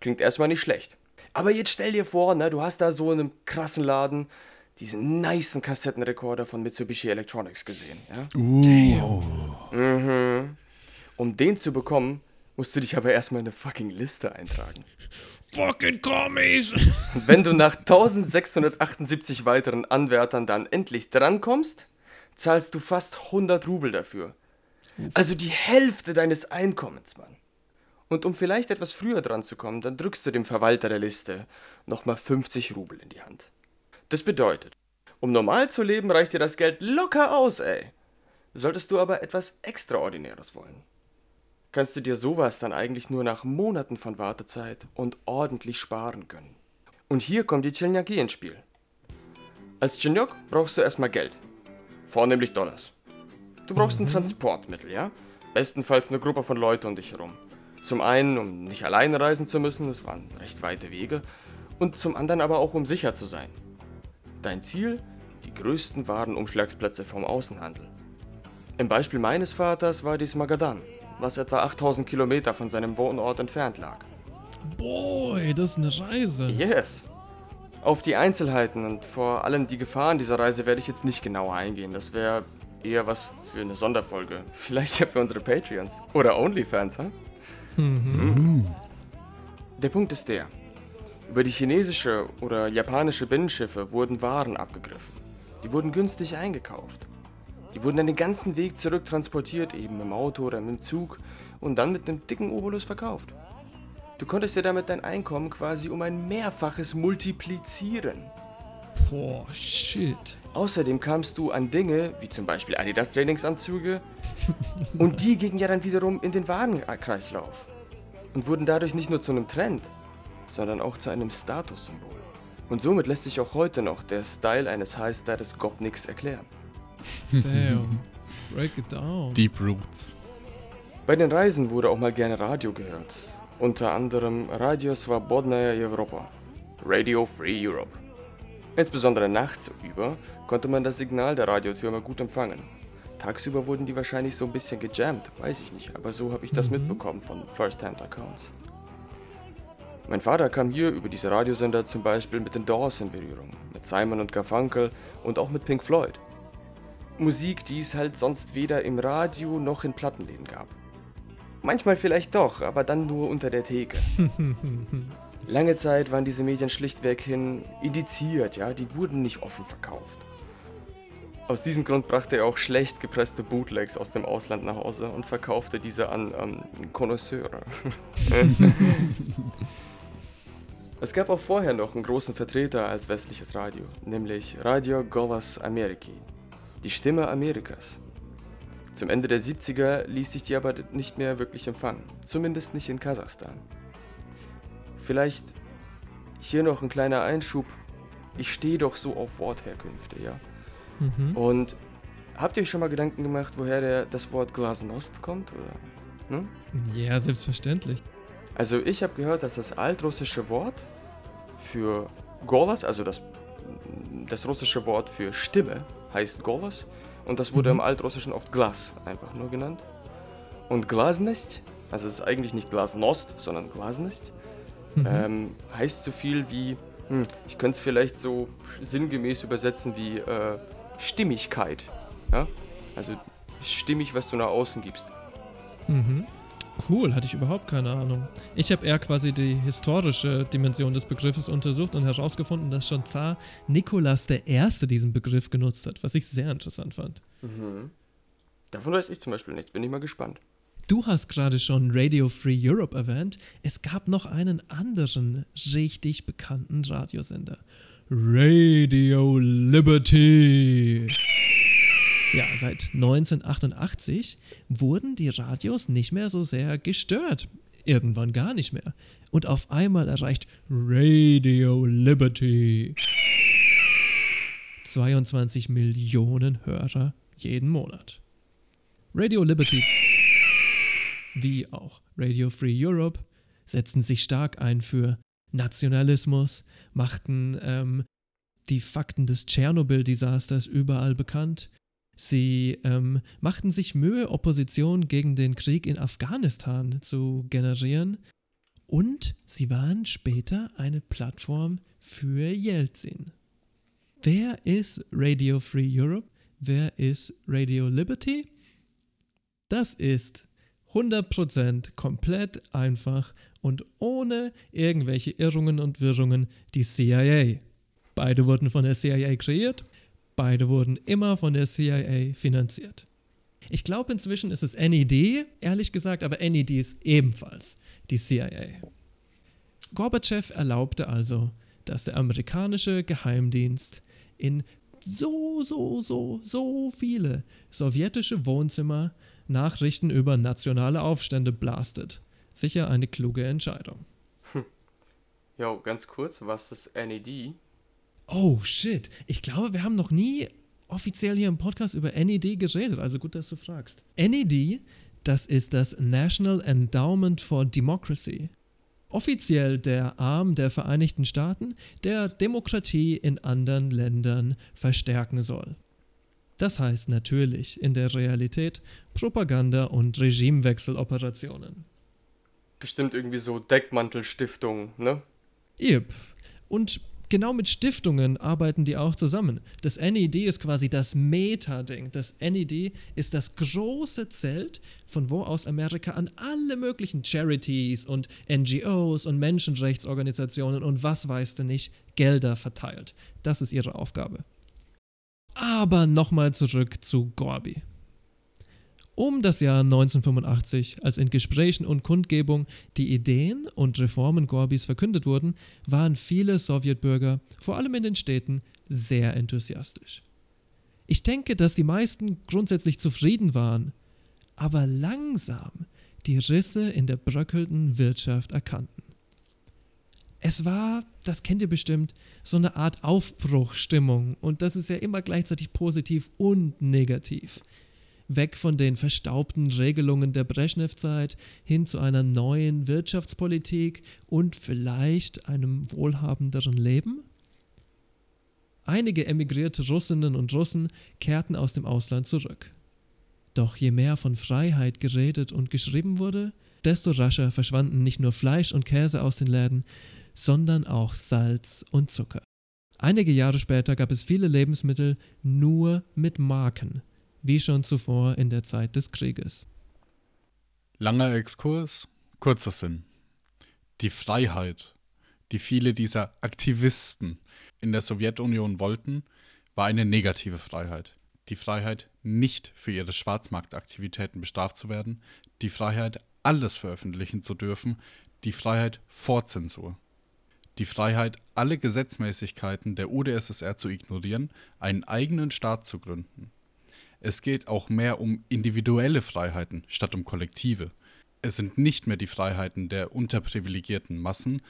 klingt erstmal nicht schlecht. Aber jetzt stell dir vor, ne, du hast da so in einem krassen Laden diesen nicen Kassettenrekorder von Mitsubishi Electronics gesehen. Ja? Uh, Um den zu bekommen, musst du dich aber erstmal in eine fucking Liste eintragen. Fucking Kommis! Und wenn du nach 1678 weiteren Anwärtern dann endlich drankommst, zahlst du fast 100 Rubel dafür. Also die Hälfte deines Einkommens, Mann. Und um vielleicht etwas früher dran zu kommen, dann drückst du dem Verwalter der Liste nochmal 50 Rubel in die Hand. Das bedeutet, um normal zu leben, reicht dir das Geld locker aus, ey. Solltest du aber etwas Extraordinäres wollen, kannst du dir sowas dann eigentlich nur nach Monaten von Wartezeit und ordentlich sparen können. Und hier kommt die Chelnaki ins Spiel. Als Chelnok brauchst du erstmal Geld. Vornehmlich Dollars. Du brauchst ein Transportmittel, ja? Bestenfalls eine Gruppe von Leuten um dich herum. Zum einen, um nicht alleine reisen zu müssen, es waren recht weite Wege, und zum anderen aber auch, um sicher zu sein. Dein Ziel? Die größten Warenumschlagsplätze vom Außenhandel. Im Beispiel meines Vaters war dies Magadan, was etwa 8000 Kilometer von seinem Wohnort entfernt lag. Boy, das ist eine Reise. Yes. Auf die Einzelheiten und vor allem die Gefahren dieser Reise werde ich jetzt nicht genauer eingehen. Das wäre eher was für eine Sonderfolge. Vielleicht ja für unsere Patreons. Oder Onlyfans, ha? Mhm. Der Punkt ist der. Über die chinesische oder japanische Binnenschiffe wurden Waren abgegriffen. Die wurden günstig eingekauft. Die wurden dann den ganzen Weg zurück transportiert, eben im Auto oder im Zug und dann mit einem dicken Obolus verkauft. Du konntest dir damit dein Einkommen quasi um ein Mehrfaches multiplizieren. Boah, shit. Außerdem kamst du an Dinge, wie zum Beispiel Adidas Trainingsanzüge, und die gingen ja dann wiederum in den Warenkreislauf und wurden dadurch nicht nur zu einem Trend, sondern auch zu einem Statussymbol. Und somit lässt sich auch heute noch der Style eines High-Status Gopniks erklären. Damn. Break it down. Deep Roots. Bei den Reisen wurde auch mal gerne Radio gehört. Unter anderem Radio Svobodnaya Europa, Radio Free Europe. Insbesondere nachts über konnte man das Signal der Radiotürme gut empfangen. Tagsüber wurden die wahrscheinlich so ein bisschen gejammt, weiß ich nicht, aber so habe ich das mitbekommen von First-Hand-Accounts. Mein Vater kam hier über diese Radiosender zum Beispiel mit den Doors in Berührung, mit Simon und Garfunkel und auch mit Pink Floyd. Musik, die es halt sonst weder im Radio noch in Plattenläden gab. Manchmal vielleicht doch, aber dann nur unter der Theke. Lange Zeit waren diese Medien schlichtweg hin indiziert, ja, die wurden nicht offen verkauft. Aus diesem Grund brachte er auch schlecht gepresste Bootlegs aus dem Ausland nach Hause und verkaufte diese an ähm, Connoisseure. es gab auch vorher noch einen großen Vertreter als westliches Radio, nämlich Radio Golas Ameriki, die Stimme Amerikas. Zum Ende der 70er ließ sich die aber nicht mehr wirklich empfangen, zumindest nicht in Kasachstan. Vielleicht hier noch ein kleiner Einschub. Ich stehe doch so auf Wortherkünfte, ja. Mhm. Und habt ihr euch schon mal Gedanken gemacht, woher der, das Wort Glasnost kommt? Oder? Hm? Ja, selbstverständlich. Also ich habe gehört, dass das altrussische Wort für Golas, also das, das russische Wort für Stimme, heißt Golas. Und das wurde im Altrussischen oft Glas einfach nur genannt. Und Glasnost, also es ist eigentlich nicht Glasnost, sondern Glasnost, ähm, heißt so viel wie, hm, ich könnte es vielleicht so sinngemäß übersetzen wie äh, Stimmigkeit. Ja? Also stimmig, was du nach außen gibst. Mhm. Cool, hatte ich überhaupt keine Ahnung. Ich habe eher quasi die historische Dimension des Begriffes untersucht und herausgefunden, dass schon Zar Nikolaus I. diesen Begriff genutzt hat, was ich sehr interessant fand. Davon weiß ich zum Beispiel nichts, bin ich mal gespannt. Du hast gerade schon Radio Free Europe erwähnt. Es gab noch einen anderen richtig bekannten Radiosender. Radio Liberty. Ja, seit 1988 wurden die Radios nicht mehr so sehr gestört. Irgendwann gar nicht mehr. Und auf einmal erreicht Radio Liberty 22 Millionen Hörer jeden Monat. Radio Liberty, wie auch Radio Free Europe, setzten sich stark ein für Nationalismus, machten ähm, die Fakten des Tschernobyl-Desasters überall bekannt. Sie ähm, machten sich Mühe, Opposition gegen den Krieg in Afghanistan zu generieren. Und sie waren später eine Plattform für Jelzin. Wer ist Radio Free Europe? Wer ist Radio Liberty? Das ist 100% komplett einfach und ohne irgendwelche Irrungen und Wirrungen die CIA. Beide wurden von der CIA kreiert, beide wurden immer von der CIA finanziert. Ich glaube, inzwischen ist es NED, ehrlich gesagt, aber NED ist ebenfalls die CIA. Gorbatschow erlaubte also, dass der amerikanische Geheimdienst in so, so, so, so viele sowjetische Wohnzimmer Nachrichten über nationale Aufstände blastet. Sicher eine kluge Entscheidung. Jo, ganz kurz, was ist NED? Oh shit, ich glaube, wir haben noch nie offiziell hier im Podcast über NED geredet, also gut, dass du fragst. NED, das ist das National Endowment for Democracy. Offiziell der Arm der Vereinigten Staaten, der Demokratie in anderen Ländern verstärken soll. Das heißt natürlich in der Realität Propaganda- und Regimewechseloperationen. Bestimmt irgendwie so Deckmantelstiftung, ne? Yep. Und genau mit Stiftungen arbeiten die auch zusammen. Das NED ist quasi das Meta-Ding. Das NED ist das große Zelt, von wo aus Amerika an alle möglichen Charities und NGOs und Menschenrechtsorganisationen und was weiß denn nicht Gelder verteilt. Das ist ihre Aufgabe. Aber nochmal zurück zu Gorbi. Um das Jahr 1985, als in Gesprächen und Kundgebung die Ideen und Reformen Gorbis verkündet wurden, waren viele Sowjetbürger, vor allem in den Städten, sehr enthusiastisch. Ich denke, dass die meisten grundsätzlich zufrieden waren, aber langsam die Risse in der bröckelnden Wirtschaft erkannten. Es war, das kennt ihr bestimmt, so eine Art Aufbruchstimmung und das ist ja immer gleichzeitig positiv und negativ weg von den verstaubten Regelungen der Brezhnev-Zeit hin zu einer neuen Wirtschaftspolitik und vielleicht einem wohlhabenderen Leben? Einige emigrierte Russinnen und Russen kehrten aus dem Ausland zurück. Doch je mehr von Freiheit geredet und geschrieben wurde, desto rascher verschwanden nicht nur Fleisch und Käse aus den Läden, sondern auch Salz und Zucker. Einige Jahre später gab es viele Lebensmittel nur mit Marken, wie schon zuvor in der Zeit des Krieges. Langer Exkurs, kurzer Sinn. Die Freiheit, die viele dieser Aktivisten in der Sowjetunion wollten, war eine negative Freiheit. Die Freiheit, nicht für ihre Schwarzmarktaktivitäten bestraft zu werden, die Freiheit, alles veröffentlichen zu dürfen, die Freiheit vor Zensur. Die Freiheit, alle Gesetzmäßigkeiten der UdSSR zu ignorieren, einen eigenen Staat zu gründen. Es geht auch mehr um individuelle Freiheiten statt um kollektive. Es sind nicht mehr die Freiheiten der unterprivilegierten Massen,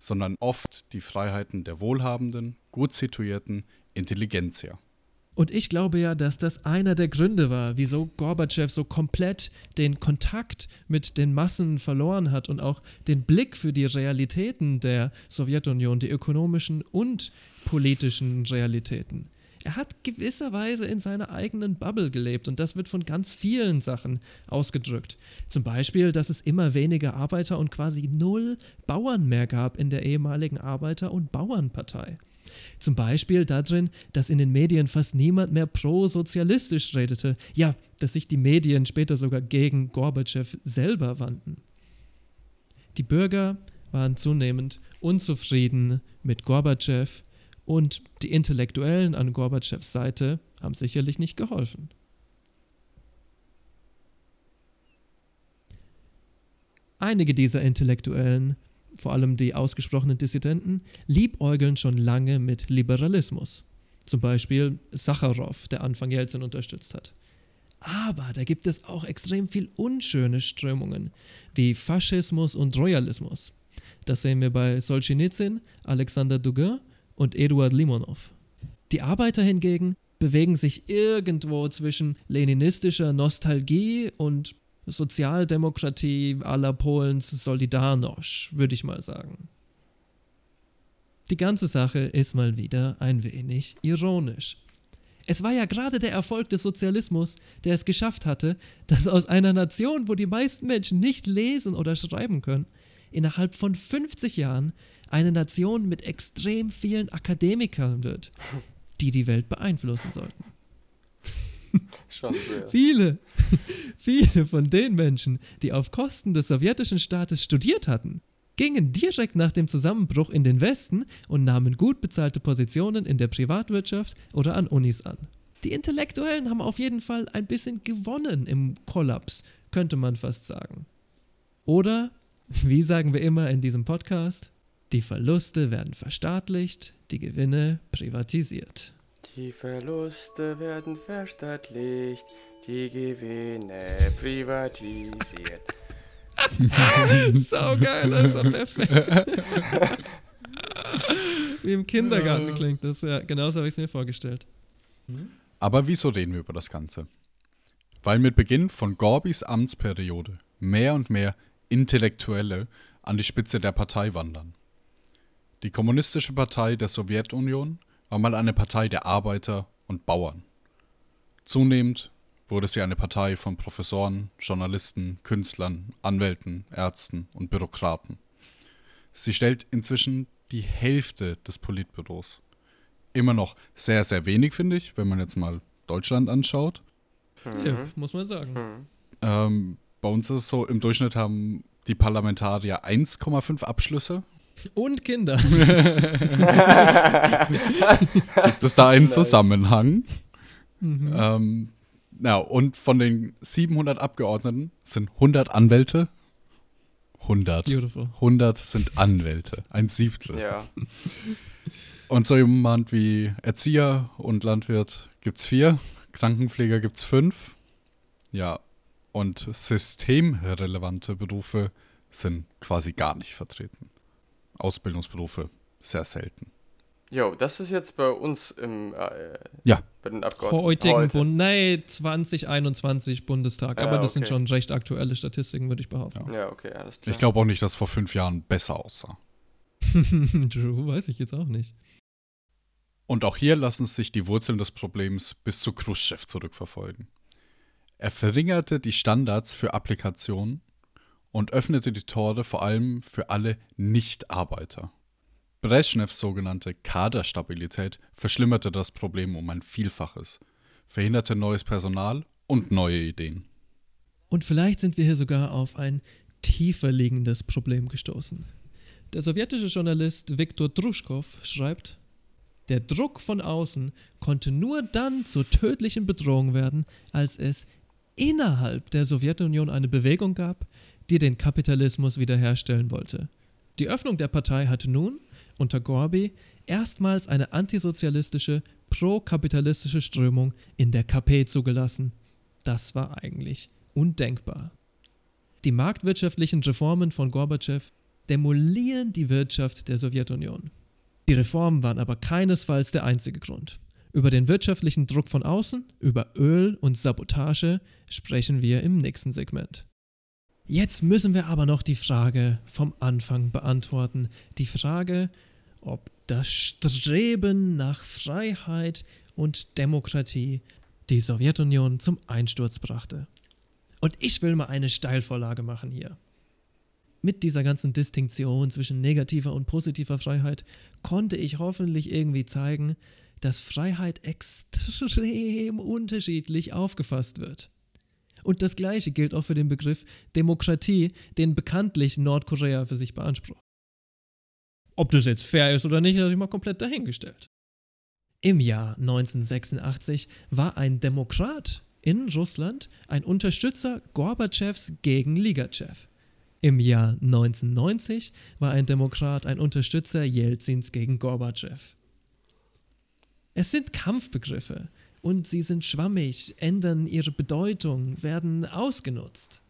sondern oft die Freiheiten der wohlhabenden, gut situierten Intelligenzia. Und ich glaube ja, dass das einer der Gründe war, wieso Gorbatschow so komplett den Kontakt mit den Massen verloren hat und auch den Blick für die Realitäten der Sowjetunion, die ökonomischen und politischen Realitäten er hat gewisserweise in seiner eigenen Bubble gelebt und das wird von ganz vielen Sachen ausgedrückt. Zum Beispiel, dass es immer weniger Arbeiter und quasi null Bauern mehr gab in der ehemaligen Arbeiter- und Bauernpartei. Zum Beispiel darin, dass in den Medien fast niemand mehr pro-sozialistisch redete. Ja, dass sich die Medien später sogar gegen Gorbatschow selber wandten. Die Bürger waren zunehmend unzufrieden mit Gorbatschow und die Intellektuellen an Gorbatschows Seite haben sicherlich nicht geholfen. Einige dieser Intellektuellen, vor allem die ausgesprochenen Dissidenten, liebäugeln schon lange mit Liberalismus. Zum Beispiel Sacharow, der Anfang Jelzin unterstützt hat. Aber da gibt es auch extrem viel unschöne Strömungen, wie Faschismus und Royalismus. Das sehen wir bei Solzhenitsyn, Alexander Dugin und Eduard Limonov. Die Arbeiter hingegen bewegen sich irgendwo zwischen leninistischer Nostalgie und Sozialdemokratie aller Polens Solidarność, würde ich mal sagen. Die ganze Sache ist mal wieder ein wenig ironisch. Es war ja gerade der Erfolg des Sozialismus, der es geschafft hatte, dass aus einer Nation, wo die meisten Menschen nicht lesen oder schreiben können, innerhalb von 50 Jahren eine Nation mit extrem vielen Akademikern wird, die die Welt beeinflussen sollten. Schon sehr. Viele, viele von den Menschen, die auf Kosten des sowjetischen Staates studiert hatten, gingen direkt nach dem Zusammenbruch in den Westen und nahmen gut bezahlte Positionen in der Privatwirtschaft oder an Unis an. Die Intellektuellen haben auf jeden Fall ein bisschen gewonnen im Kollaps, könnte man fast sagen. Oder, wie sagen wir immer in diesem Podcast, die Verluste werden verstaatlicht, die Gewinne privatisiert. Die Verluste werden verstaatlicht, die Gewinne privatisiert. Saugeil, das war perfekt. Wie im Kindergarten klingt das, ja. Genauso habe ich es mir vorgestellt. Aber wieso reden wir über das Ganze? Weil mit Beginn von Gorbis Amtsperiode mehr und mehr Intellektuelle an die Spitze der Partei wandern. Die Kommunistische Partei der Sowjetunion war mal eine Partei der Arbeiter und Bauern. Zunehmend wurde sie eine Partei von Professoren, Journalisten, Künstlern, Anwälten, Ärzten und Bürokraten. Sie stellt inzwischen die Hälfte des Politbüros. Immer noch sehr, sehr wenig, finde ich, wenn man jetzt mal Deutschland anschaut. Ja, muss man sagen. Ähm, bei uns ist es so, im Durchschnitt haben die Parlamentarier 1,5 Abschlüsse. Und Kinder. Gibt es da einen Zusammenhang? Ähm, ja, und von den 700 Abgeordneten sind 100 Anwälte. 100. Beautiful. 100 sind Anwälte. Ein Siebtel. Ja. Und so jemand wie Erzieher und Landwirt gibt es vier. Krankenpfleger gibt es fünf. Ja. Und systemrelevante Berufe sind quasi gar nicht vertreten. Ausbildungsberufe sehr selten. Jo, das ist jetzt bei uns im, äh, Ja, bei den Abgeordneten. Heutigen heute. Bund, nee, 2021 Bundestag. Ja, Aber das sind okay. schon recht aktuelle Statistiken, würde ich behaupten. Ja, okay, alles klar. ich glaube auch nicht, dass vor fünf Jahren besser aussah. True, weiß ich jetzt auch nicht. Und auch hier lassen sich die Wurzeln des Problems bis zu Khrushchev zurückverfolgen. Er verringerte die Standards für Applikationen und öffnete die Tore vor allem für alle Nicht-Arbeiter. Brezhnevs sogenannte Kaderstabilität verschlimmerte das Problem um ein Vielfaches, verhinderte neues Personal und neue Ideen. Und vielleicht sind wir hier sogar auf ein tiefer liegendes Problem gestoßen. Der sowjetische Journalist Viktor Druschkow schreibt, der Druck von außen konnte nur dann zur tödlichen Bedrohung werden, als es innerhalb der Sowjetunion eine Bewegung gab, die den Kapitalismus wiederherstellen wollte. Die Öffnung der Partei hatte nun, unter Gorby, erstmals eine antisozialistische, pro-kapitalistische Strömung in der KP zugelassen. Das war eigentlich undenkbar. Die marktwirtschaftlichen Reformen von Gorbatschow demolieren die Wirtschaft der Sowjetunion. Die Reformen waren aber keinesfalls der einzige Grund. Über den wirtschaftlichen Druck von außen, über Öl und Sabotage sprechen wir im nächsten Segment. Jetzt müssen wir aber noch die Frage vom Anfang beantworten. Die Frage, ob das Streben nach Freiheit und Demokratie die Sowjetunion zum Einsturz brachte. Und ich will mal eine Steilvorlage machen hier. Mit dieser ganzen Distinktion zwischen negativer und positiver Freiheit konnte ich hoffentlich irgendwie zeigen, dass Freiheit extrem unterschiedlich aufgefasst wird. Und das gleiche gilt auch für den Begriff Demokratie, den bekanntlich Nordkorea für sich beansprucht. Ob das jetzt fair ist oder nicht, habe ich mal komplett dahingestellt. Im Jahr 1986 war ein Demokrat in Russland ein Unterstützer Gorbatschows gegen Ligachev. Im Jahr 1990 war ein Demokrat ein Unterstützer Jelzins gegen Gorbatschow. Es sind Kampfbegriffe und sie sind schwammig, ändern ihre Bedeutung, werden ausgenutzt.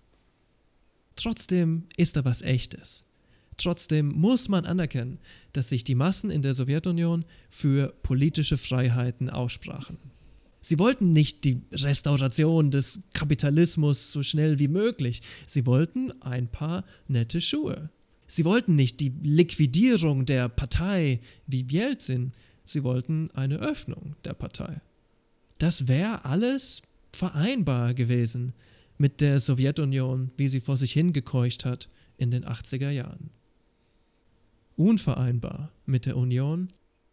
Trotzdem ist da was Echtes. Trotzdem muss man anerkennen, dass sich die Massen in der Sowjetunion für politische Freiheiten aussprachen. Sie wollten nicht die Restauration des Kapitalismus so schnell wie möglich. Sie wollten ein paar nette Schuhe. Sie wollten nicht die Liquidierung der Partei wie Jelzin. Sie wollten eine Öffnung der Partei. Das wäre alles vereinbar gewesen mit der Sowjetunion, wie sie vor sich hingekeucht hat in den 80er Jahren. Unvereinbar mit der Union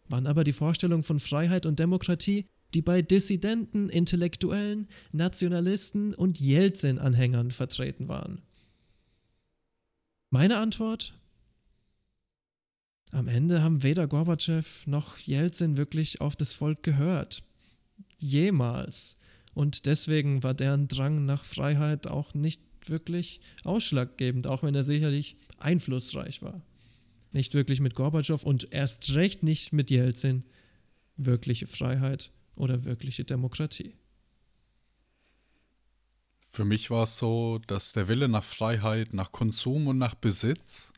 waren aber die Vorstellungen von Freiheit und Demokratie, die bei Dissidenten, Intellektuellen, Nationalisten und Jelzin-Anhängern vertreten waren. Meine Antwort? Am Ende haben weder Gorbatschow noch Jelzin wirklich auf das Volk gehört. Jemals. Und deswegen war deren Drang nach Freiheit auch nicht wirklich ausschlaggebend, auch wenn er sicherlich einflussreich war. Nicht wirklich mit Gorbatschow und erst recht nicht mit Jelzin wirkliche Freiheit oder wirkliche Demokratie. Für mich war es so, dass der Wille nach Freiheit, nach Konsum und nach Besitz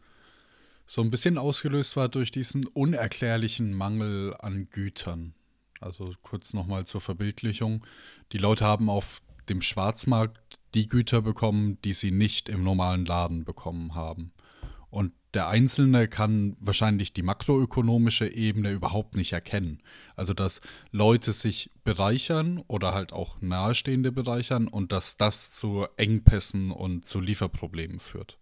so ein bisschen ausgelöst war durch diesen unerklärlichen Mangel an Gütern. Also kurz nochmal zur Verbildlichung. Die Leute haben auf dem Schwarzmarkt die Güter bekommen, die sie nicht im normalen Laden bekommen haben. Und der Einzelne kann wahrscheinlich die makroökonomische Ebene überhaupt nicht erkennen. Also dass Leute sich bereichern oder halt auch Nahestehende bereichern und dass das zu Engpässen und zu Lieferproblemen führt.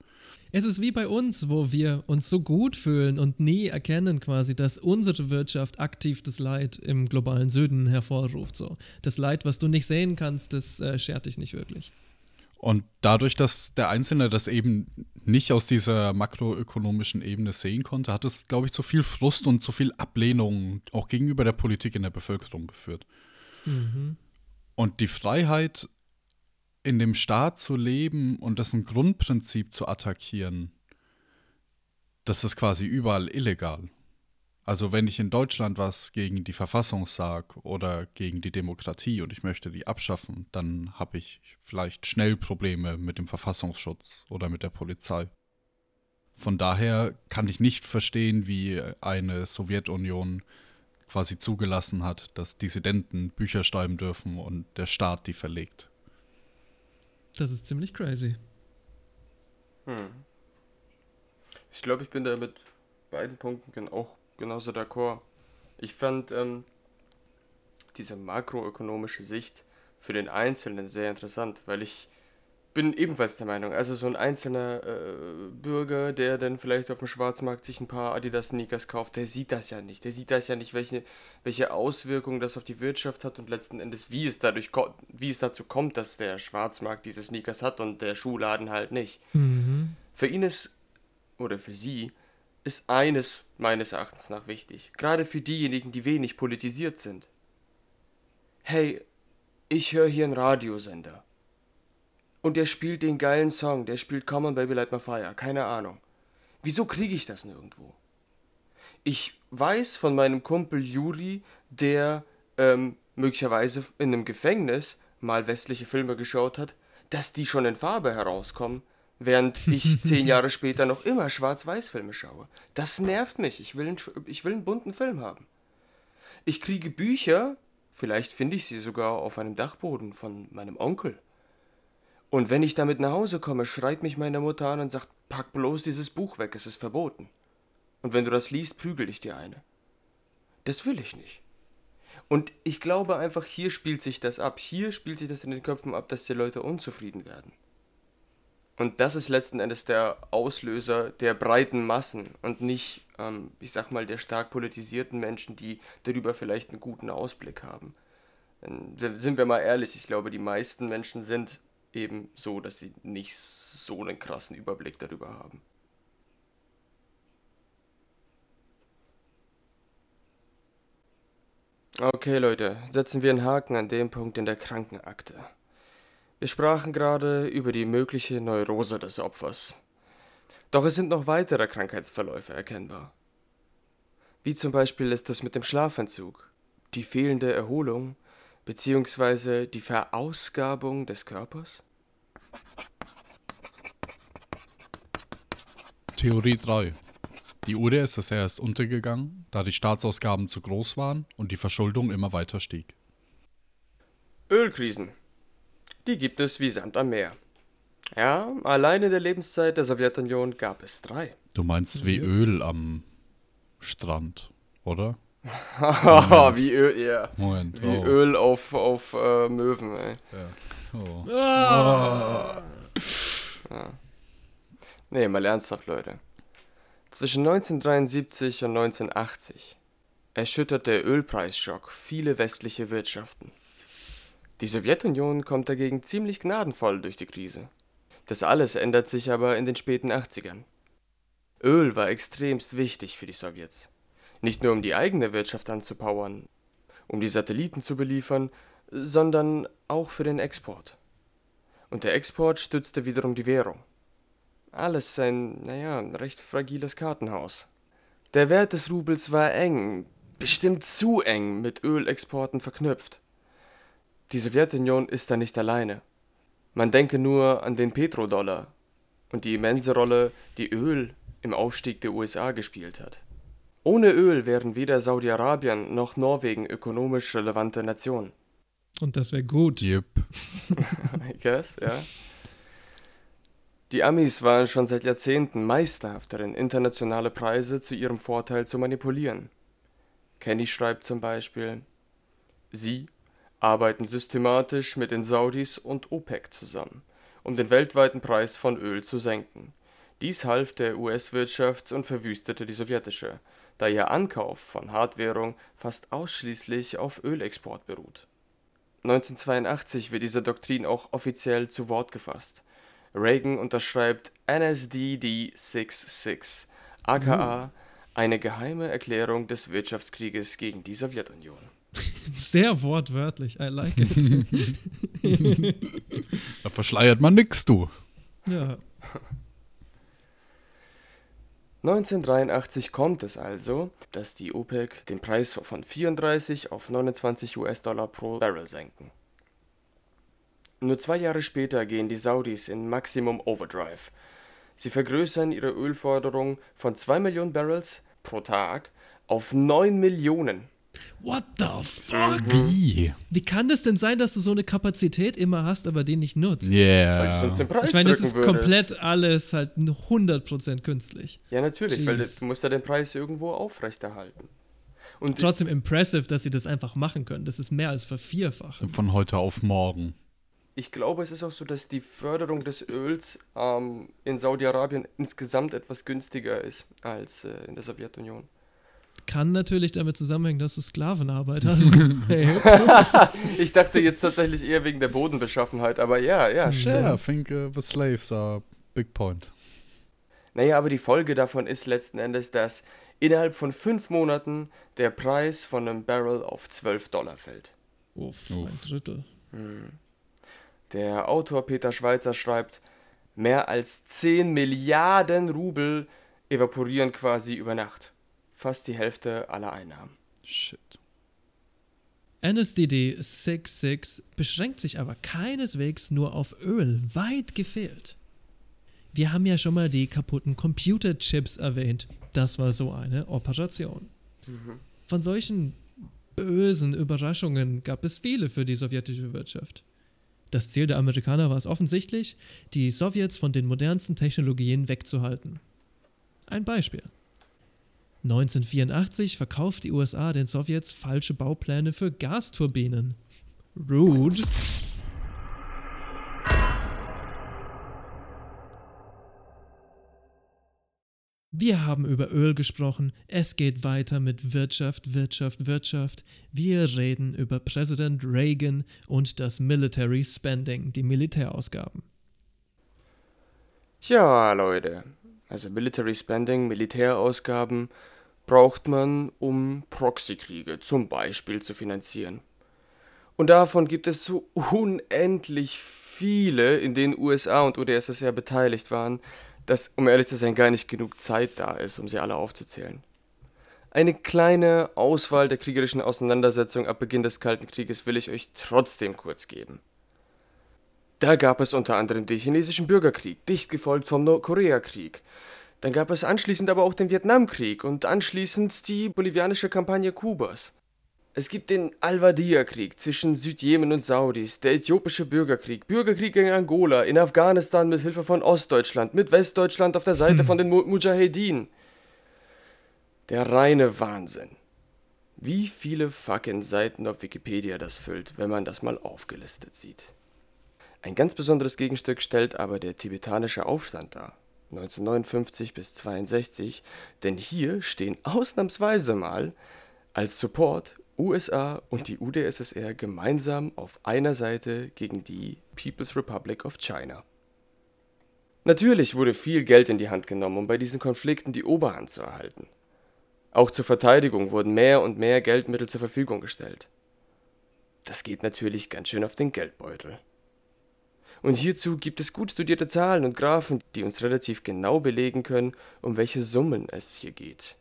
Es ist wie bei uns, wo wir uns so gut fühlen und nie erkennen quasi, dass unsere Wirtschaft aktiv das Leid im globalen Süden hervorruft. So. Das Leid, was du nicht sehen kannst, das äh, schert dich nicht wirklich. Und dadurch, dass der Einzelne das eben nicht aus dieser makroökonomischen Ebene sehen konnte, hat es, glaube ich, zu viel Frust und zu viel Ablehnung auch gegenüber der Politik in der Bevölkerung geführt. Mhm. Und die Freiheit, in dem Staat zu leben und dessen Grundprinzip zu attackieren, das ist quasi überall illegal. Also wenn ich in Deutschland was gegen die Verfassung sage oder gegen die Demokratie und ich möchte die abschaffen, dann habe ich vielleicht schnell Probleme mit dem Verfassungsschutz oder mit der Polizei. Von daher kann ich nicht verstehen, wie eine Sowjetunion quasi zugelassen hat, dass Dissidenten Bücher schreiben dürfen und der Staat die verlegt. Das ist ziemlich crazy. Hm. Ich glaube, ich bin da mit beiden Punkten auch genauso d'accord. Ich fand ähm, diese makroökonomische Sicht für den Einzelnen sehr interessant, weil ich bin ebenfalls der Meinung, also so ein einzelner äh, Bürger, der dann vielleicht auf dem Schwarzmarkt sich ein paar Adidas-Sneakers kauft, der sieht das ja nicht. Der sieht das ja nicht, welche, welche Auswirkungen das auf die Wirtschaft hat und letzten Endes, wie es, dadurch wie es dazu kommt, dass der Schwarzmarkt diese Sneakers hat und der Schuhladen halt nicht. Mhm. Für ihn ist, oder für sie, ist eines meines Erachtens nach wichtig, gerade für diejenigen, die wenig politisiert sind. Hey, ich höre hier einen Radiosender. Und der spielt den geilen Song, der spielt Come on Baby Light My Fire, keine Ahnung. Wieso kriege ich das nirgendwo? Ich weiß von meinem Kumpel Juri, der ähm, möglicherweise in einem Gefängnis mal westliche Filme geschaut hat, dass die schon in Farbe herauskommen, während ich zehn Jahre später noch immer Schwarz-Weiß-Filme schaue. Das nervt mich. Ich will, einen, ich will einen bunten Film haben. Ich kriege Bücher, vielleicht finde ich sie sogar auf einem Dachboden von meinem Onkel. Und wenn ich damit nach Hause komme, schreit mich meine Mutter an und sagt, pack bloß dieses Buch weg, es ist verboten. Und wenn du das liest, prügel ich dir eine. Das will ich nicht. Und ich glaube einfach, hier spielt sich das ab. Hier spielt sich das in den Köpfen ab, dass die Leute unzufrieden werden. Und das ist letzten Endes der Auslöser der breiten Massen und nicht, ähm, ich sag mal, der stark politisierten Menschen, die darüber vielleicht einen guten Ausblick haben. Sind wir mal ehrlich, ich glaube, die meisten Menschen sind eben so, dass sie nicht so einen krassen Überblick darüber haben. Okay, Leute, setzen wir einen Haken an dem Punkt in der Krankenakte. Wir sprachen gerade über die mögliche Neurose des Opfers. Doch es sind noch weitere Krankheitsverläufe erkennbar. Wie zum Beispiel ist es mit dem Schlafentzug, die fehlende Erholung bzw. die Verausgabung des Körpers? Theorie 3. Die UdSSR ist erst untergegangen, da die Staatsausgaben zu groß waren und die Verschuldung immer weiter stieg. Ölkrisen. Die gibt es wie Sand am Meer. Ja, allein in der Lebenszeit der Sowjetunion gab es drei. Du meinst wie Öl am Strand, oder? wie Öl, ja. Moment. Wie oh. Öl auf, auf äh, Möwen, ey. Ja. Oh. Ah. Ja. Nee, mal ernsthaft, Leute. Zwischen 1973 und 1980 erschüttert der Ölpreisschock viele westliche Wirtschaften. Die Sowjetunion kommt dagegen ziemlich gnadenvoll durch die Krise. Das alles ändert sich aber in den späten 80ern. Öl war extremst wichtig für die Sowjets. Nicht nur um die eigene Wirtschaft anzupowern um die Satelliten zu beliefern, sondern auch für den Export. Und der Export stützte wiederum die Währung. Alles ein, naja, ein recht fragiles Kartenhaus. Der Wert des Rubels war eng, bestimmt zu eng mit Ölexporten verknüpft. Die Sowjetunion ist da nicht alleine. Man denke nur an den Petrodollar und die immense Rolle, die Öl im Aufstieg der USA gespielt hat. Ohne Öl wären weder Saudi-Arabien noch Norwegen ökonomisch relevante Nationen. Und das wäre gut. Yep. I guess, ja. Die Amis waren schon seit Jahrzehnten meisterhaft darin, internationale Preise zu ihrem Vorteil zu manipulieren. Kenny schreibt zum Beispiel, sie arbeiten systematisch mit den Saudis und OPEC zusammen, um den weltweiten Preis von Öl zu senken. Dies half der US-Wirtschaft und verwüstete die sowjetische, da ihr Ankauf von Hartwährung fast ausschließlich auf Ölexport beruht. 1982 wird diese Doktrin auch offiziell zu Wort gefasst. Reagan unterschreibt NSDD 66, aka eine geheime Erklärung des Wirtschaftskrieges gegen die Sowjetunion. Sehr wortwörtlich. I like it. Da verschleiert man nix, du. ja. 1983 kommt es also, dass die OPEC den Preis von 34 auf 29 US-Dollar pro Barrel senken. Nur zwei Jahre später gehen die Saudis in Maximum Overdrive. Sie vergrößern ihre Ölforderung von 2 Millionen Barrels pro Tag auf 9 Millionen. What the fuck? Wie? Wie kann das denn sein, dass du so eine Kapazität immer hast, aber die nicht nutzt? Weil du Yeah. sonst den Preis Ich meine, das ist würdest. komplett alles halt 100% künstlich. Ja, natürlich, weil Jeez. du musst ja den Preis irgendwo aufrechterhalten. Und Trotzdem impressive, dass sie das einfach machen können. Das ist mehr als vervierfacht. Von heute auf morgen. ich glaube, es ist auch so, dass die Förderung des Öls ähm, in Saudi-Arabien insgesamt etwas günstiger ist als äh, in der Sowjetunion. Kann natürlich damit zusammenhängen, dass du Sklavenarbeit hast. Ich dachte jetzt tatsächlich eher wegen der Bodenbeschaffenheit, aber ja, ja, stimmt. Yeah, I think uh, the slaves are big point. Naja, aber die Folge davon ist letzten Endes, dass innerhalb von fünf Monaten der Preis von einem Barrel auf 12 Dollar fällt. Uff, Uff. ein Drittel. Der Autor Peter Schweizer schreibt, mehr als 10 Milliarden Rubel evaporieren quasi über Nacht. Fast die Hälfte aller Einnahmen. Shit. NSDD 66 beschränkt sich aber keineswegs nur auf Öl, weit gefehlt. Wir haben ja schon mal die kaputten Computerchips erwähnt. Das war so eine Operation. Von solchen bösen Überraschungen gab es viele für die sowjetische Wirtschaft. Das Ziel der Amerikaner war es offensichtlich, die Sowjets von den modernsten Technologien wegzuhalten. Ein Beispiel. 1984 verkauft die USA den Sowjets falsche Baupläne für Gasturbinen. Rude. Wir haben über Öl gesprochen. Es geht weiter mit Wirtschaft, Wirtschaft, Wirtschaft. Wir reden über Präsident Reagan und das Military Spending, die Militärausgaben. Tja, Leute, also Military Spending, Militärausgaben braucht man, um Proxykriege zum Beispiel zu finanzieren. Und davon gibt es so unendlich viele, in denen USA und UdSSR beteiligt waren, dass, um ehrlich zu sein, gar nicht genug Zeit da ist, um sie alle aufzuzählen. Eine kleine Auswahl der kriegerischen Auseinandersetzungen ab Beginn des Kalten Krieges will ich euch trotzdem kurz geben. Da gab es unter anderem den chinesischen Bürgerkrieg, dicht gefolgt vom Nordkoreakrieg. Dann gab es anschließend aber auch den Vietnamkrieg und anschließend die bolivianische Kampagne Kubas. Es gibt den Al-Wadiyah-Krieg zwischen Südjemen und Saudis, der äthiopische Bürgerkrieg, Bürgerkrieg gegen Angola, in Afghanistan mit Hilfe von Ostdeutschland, mit Westdeutschland auf der Seite von den Mu- Mujahedin. Der reine Wahnsinn. Wie viele fucking Seiten auf Wikipedia das füllt, wenn man das mal aufgelistet sieht. Ein ganz besonderes Gegenstück stellt aber der tibetanische Aufstand dar, 1959 bis 62, denn hier stehen ausnahmsweise mal als Support USA und die UdSSR gemeinsam auf einer Seite gegen die People's Republic of China. Natürlich wurde viel Geld in die Hand genommen, um bei diesen Konflikten die Oberhand zu erhalten. Auch zur Verteidigung wurden mehr und mehr Geldmittel zur Verfügung gestellt. das geht natürlich ganz schön auf den Geldbeutel. Und hierzu gibt es gut studierte Zahlen und Graphen, die uns relativ genau belegen können, um welche Summen es hier geht.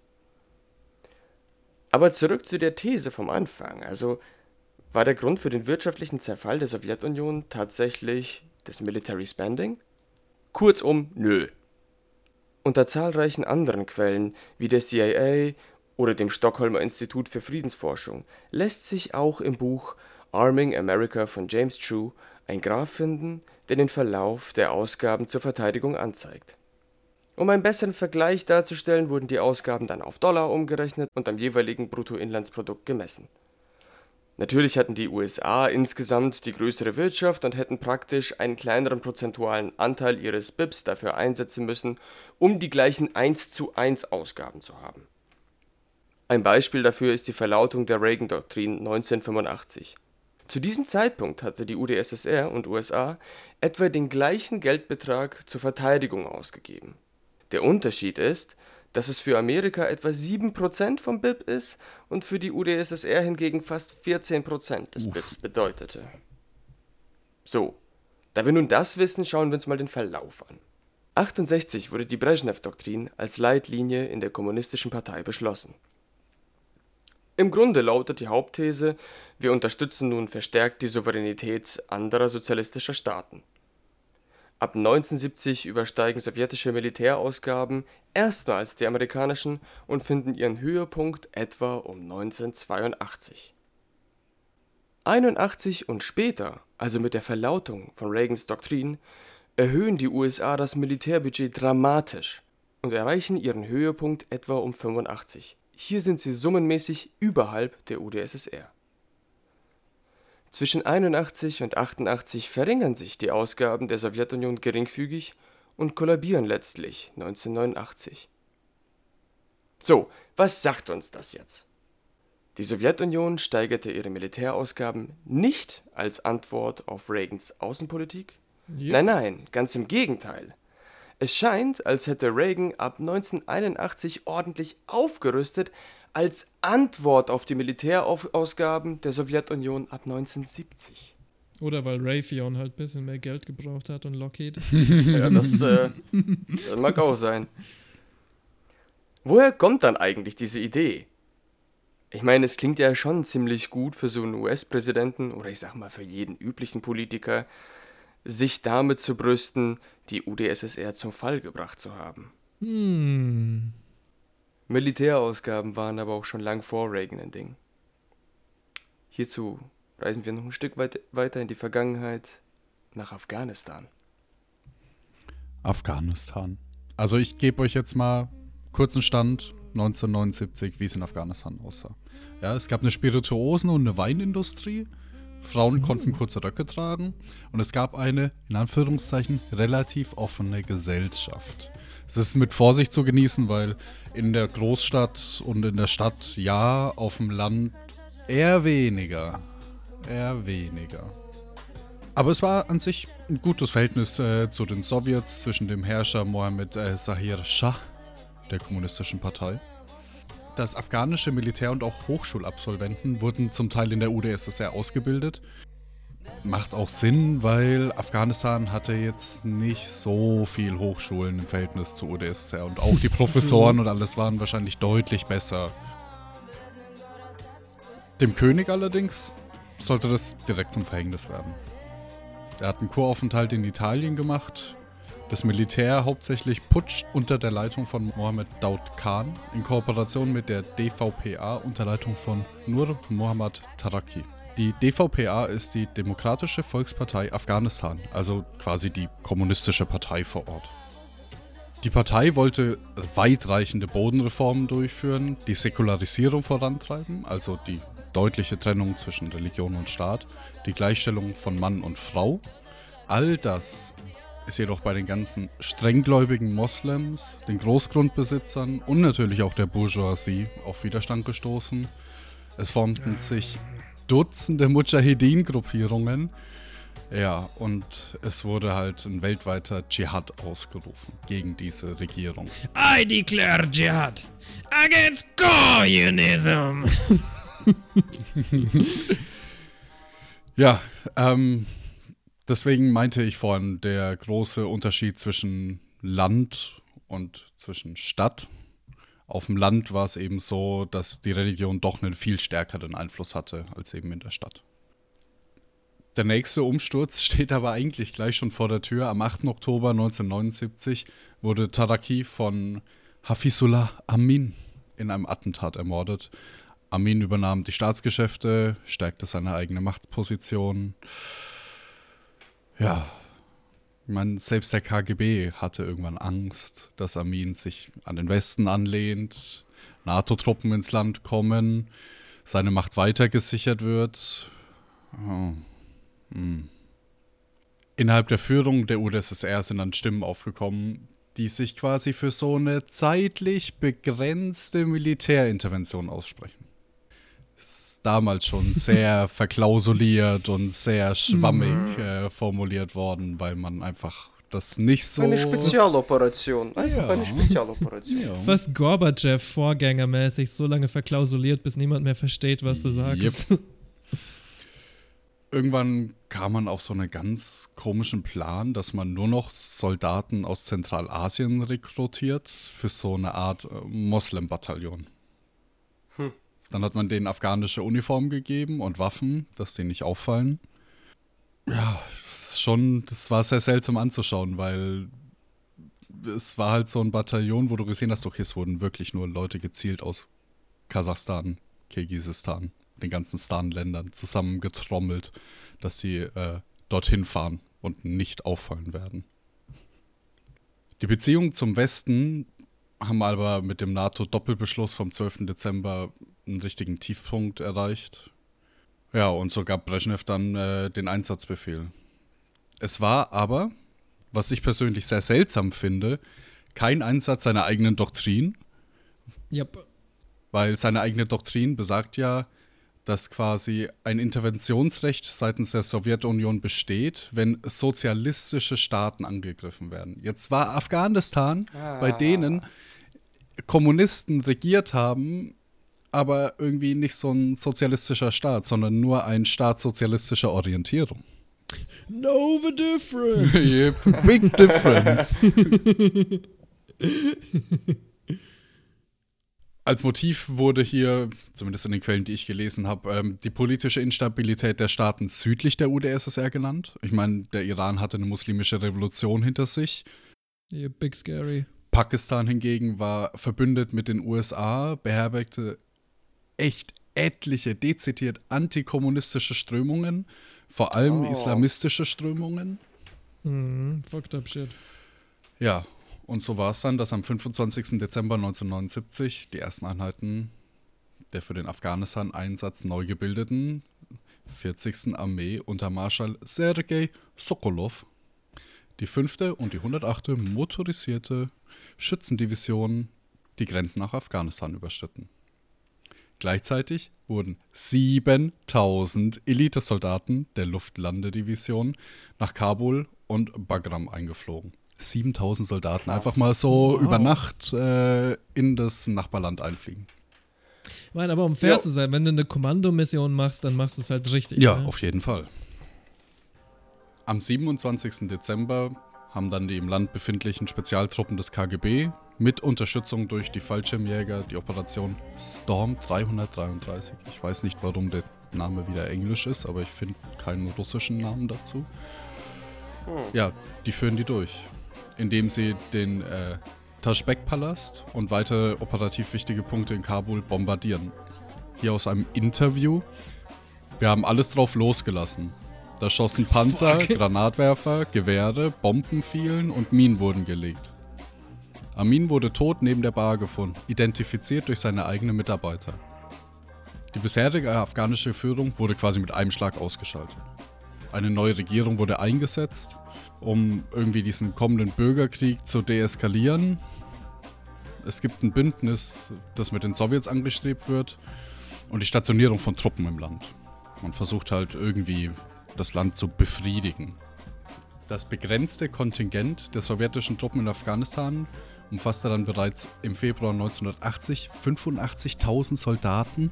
Aber zurück zu der These vom Anfang. Also war der Grund für den wirtschaftlichen Zerfall der Sowjetunion tatsächlich das Military Spending? Kurzum, nö. Unter zahlreichen anderen Quellen, wie der CIA oder dem Stockholmer Institut für Friedensforschung, lässt sich auch im Buch Arming America von James True ein Graph finden, der den Verlauf der Ausgaben zur Verteidigung anzeigt. Um einen besseren Vergleich darzustellen, wurden die Ausgaben dann auf Dollar umgerechnet und am jeweiligen Bruttoinlandsprodukt gemessen. Natürlich hatten die USA insgesamt die größere Wirtschaft und hätten praktisch einen kleineren prozentualen Anteil ihres BIPs dafür einsetzen müssen, um die gleichen 1 zu 1 Ausgaben zu haben. Ein Beispiel dafür ist die Verlautung der Reagan-Doktrin 1985. Zu diesem Zeitpunkt hatte die UdSSR und USA etwa den gleichen Geldbetrag zur Verteidigung ausgegeben. Der Unterschied ist, dass es für Amerika etwa 7% vom BIP ist und für die UdSSR hingegen fast 14% des BIPs bedeutete. So, da wir nun das wissen, schauen wir uns mal den Verlauf an. 68 wurde die Brezhnev-Doktrin als Leitlinie in der Kommunistischen Partei beschlossen. Im Grunde lautet die Hauptthese, wir unterstützen nun verstärkt die Souveränität anderer sozialistischer Staaten. Ab 1970 übersteigen sowjetische Militärausgaben erstmals die amerikanischen und finden ihren Höhepunkt etwa um 1982. 81 und später, also mit der Verlautung von Reagans Doktrin, erhöhen die USA das Militärbudget dramatisch und erreichen ihren Höhepunkt etwa um 85. Hier sind sie summenmäßig überhalb der UdSSR. Zwischen 81 und 88 verringern sich die Ausgaben der Sowjetunion geringfügig und kollabieren letztlich 1989. So, was sagt uns das jetzt? Die Sowjetunion steigerte ihre Militärausgaben nicht als Antwort auf Reagans Außenpolitik? Ja. Nein, nein, ganz im Gegenteil. Es scheint, als hätte Reagan ab 1981 ordentlich aufgerüstet als Antwort auf die Militärausgaben der Sowjetunion ab 1970. Oder weil Raytheon halt ein bisschen mehr Geld gebraucht hat und Lockheed. Ja, das, äh, das mag auch sein. Woher kommt dann eigentlich diese Idee? Ich meine, es klingt ja schon ziemlich gut für so einen US-Präsidenten oder ich sag mal für jeden üblichen Politiker, sich damit zu brüsten, die UdSSR zum Fall gebracht zu haben. Hm. Militärausgaben waren aber auch schon lang vor Reagan ein Ding. Hierzu reisen wir noch ein Stück weit weiter in die Vergangenheit nach Afghanistan. Afghanistan. Also ich gebe euch jetzt mal kurzen Stand 1979, wie es in Afghanistan aussah. Ja, es gab eine Spirituosen- und eine Weinindustrie. Frauen konnten kurze Röcke tragen und es gab eine, in Anführungszeichen, relativ offene Gesellschaft. Es ist mit Vorsicht zu genießen, weil in der Großstadt und in der Stadt ja, auf dem Land eher weniger. Eher weniger. Aber es war an sich ein gutes Verhältnis äh, zu den Sowjets, zwischen dem Herrscher Mohammed äh, Zahir Shah, der kommunistischen Partei. Das afghanische Militär und auch Hochschulabsolventen wurden zum Teil in der UdSSR ausgebildet. Macht auch Sinn, weil Afghanistan hatte jetzt nicht so viel Hochschulen im Verhältnis zur UdSSR und auch die Professoren und alles waren wahrscheinlich deutlich besser. Dem König allerdings sollte das direkt zum Verhängnis werden. Er hat einen Kuraufenthalt in Italien gemacht, das Militär hauptsächlich Putsch unter der Leitung von Mohammed Daud Khan in Kooperation mit der DVPA unter Leitung von Nur Mohammad Taraki. Die DVPA ist die Demokratische Volkspartei Afghanistan, also quasi die kommunistische Partei vor Ort. Die Partei wollte weitreichende Bodenreformen durchführen, die Säkularisierung vorantreiben, also die deutliche Trennung zwischen Religion und Staat, die Gleichstellung von Mann und Frau. All das ist jedoch bei den ganzen strenggläubigen Moslems, den Großgrundbesitzern und natürlich auch der Bourgeoisie auf Widerstand gestoßen. Es formten sich Dutzende Mujahedin-Gruppierungen. Ja, und es wurde halt ein weltweiter Dschihad ausgerufen gegen diese Regierung. I declare jihad against communism. Ja, ähm, deswegen meinte ich vorhin, der große Unterschied zwischen Land und zwischen Stadt. Auf dem Land war es eben so, dass die Religion doch einen viel stärkeren Einfluss hatte als eben in der Stadt. Der nächste Umsturz steht aber eigentlich gleich schon vor der Tür. Am 8. Oktober 1979 wurde Taraki von Hafizullah Amin in einem Attentat ermordet. Amin übernahm die Staatsgeschäfte, stärkte seine eigene Machtposition. Ja, meine, selbst der KGB hatte irgendwann Angst, dass Amin sich an den Westen anlehnt, NATO-Truppen ins Land kommen, seine Macht weiter gesichert wird. Oh. Hm. Innerhalb der Führung der UdSSR sind dann Stimmen aufgekommen, die sich quasi für so eine zeitlich begrenzte Militärintervention aussprechen. Damals schon sehr verklausuliert und sehr schwammig äh, formuliert worden, weil man einfach das nicht so. Eine Spezialoperation. Einfach Ja. eine Spezialoperation. Ja. Fast Gorbachev vorgängermäßig so lange verklausuliert, bis niemand mehr versteht, was du sagst. Irgendwann kam man auf so einen ganz komischen Plan, dass man nur noch Soldaten aus Zentralasien rekrutiert für so eine Art äh, Moslem-Bataillon. Dann hat man denen afghanische Uniformen gegeben und Waffen, dass die nicht auffallen. Ja, schon, das war sehr seltsam anzuschauen, weil es war halt so ein Bataillon, wo du gesehen hast, okay, es wurden wirklich nur Leute gezielt aus Kasachstan, Kirgisistan, den ganzen Stan-Ländern zusammengetrommelt, dass sie äh, dorthin fahren und nicht auffallen werden. Die Beziehungen zum Westen haben aber mit dem NATO-Doppelbeschluss vom 12. Dezember einen richtigen Tiefpunkt erreicht. Ja, und so gab Brezhnev dann äh, den Einsatzbefehl. Es war aber, was ich persönlich sehr seltsam finde, kein Einsatz seiner eigenen Doktrin, Yep. weil seine eigene Doktrin besagt ja, dass quasi ein Interventionsrecht seitens der Sowjetunion besteht, wenn sozialistische Staaten angegriffen werden. Jetzt war Afghanistan, bei denen Kommunisten regiert haben, aber irgendwie nicht so ein sozialistischer Staat, sondern nur ein Staat sozialistischer Orientierung. Know the difference. Yep, Big difference. Als Motiv wurde hier, zumindest in den Quellen, die ich gelesen habe, ähm, die politische Instabilität der Staaten südlich der UdSSR genannt. Ich meine, der Iran hatte eine muslimische Revolution hinter sich. Yeah, big scary. Pakistan hingegen war verbündet mit den USA, beherbergte echt etliche dezidiert antikommunistische Strömungen, vor allem Oh. islamistische Strömungen. Mhm, fucked up shit. Ja, und so war es dann, dass am 25. Dezember 1979 die ersten Einheiten der für den Afghanistan-Einsatz neu gebildeten 40. Armee unter Marschall Sergei Sokolov die 5. und die 108. motorisierte Schützendivision die Grenzen nach Afghanistan überschritten. Gleichzeitig wurden 7000 Elitesoldaten der Luftlandedivision nach Kabul und Bagram eingeflogen. 7000 Soldaten einfach mal so Wow. über Nacht äh, in das Nachbarland einfliegen. Ich meine, aber um fair Jo. zu sein, wenn du eine Kommandomission machst, dann machst du es halt richtig. Ja, ne? auf jeden Fall. Am 27. Dezember haben dann die im Land befindlichen Spezialtruppen des KGB mit Unterstützung durch die Fallschirmjäger die Operation Storm 333. Ich weiß nicht, warum der Name wieder englisch ist, aber ich finde keinen russischen Namen dazu. Ja, die führen die durch, indem sie den äh, Taschbek-Palast und weitere operativ wichtige Punkte in Kabul bombardieren. Hier aus einem Interview. Wir haben alles drauf losgelassen. Da schossen Panzer, Fuck. Granatwerfer, Gewehre, Bomben fielen und Minen wurden gelegt. Amin wurde tot neben der Bar gefunden, identifiziert durch seine eigenen Mitarbeiter. Die bisherige afghanische Führung wurde quasi mit einem Schlag ausgeschaltet. Eine neue Regierung wurde eingesetzt, um irgendwie diesen kommenden Bürgerkrieg zu deeskalieren. Es gibt ein Bündnis, das mit den Sowjets angestrebt wird und die Stationierung von Truppen im Land. Man versucht halt irgendwie das Land zu befriedigen. Das begrenzte Kontingent der sowjetischen Truppen in Afghanistan umfasste dann bereits im Februar 1980 85.000 Soldaten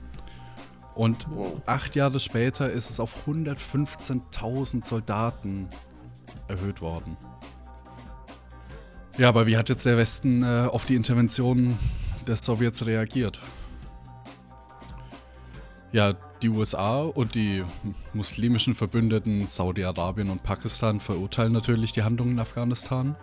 Und acht Jahre später ist es auf 115.000 Soldaten erhöht worden. Ja, aber wie hat jetzt der Westen äh, auf die Intervention der Sowjets reagiert? Ja, die USA und die muslimischen Verbündeten Saudi-Arabien und Pakistan verurteilen natürlich die Handlungen in Afghanistan.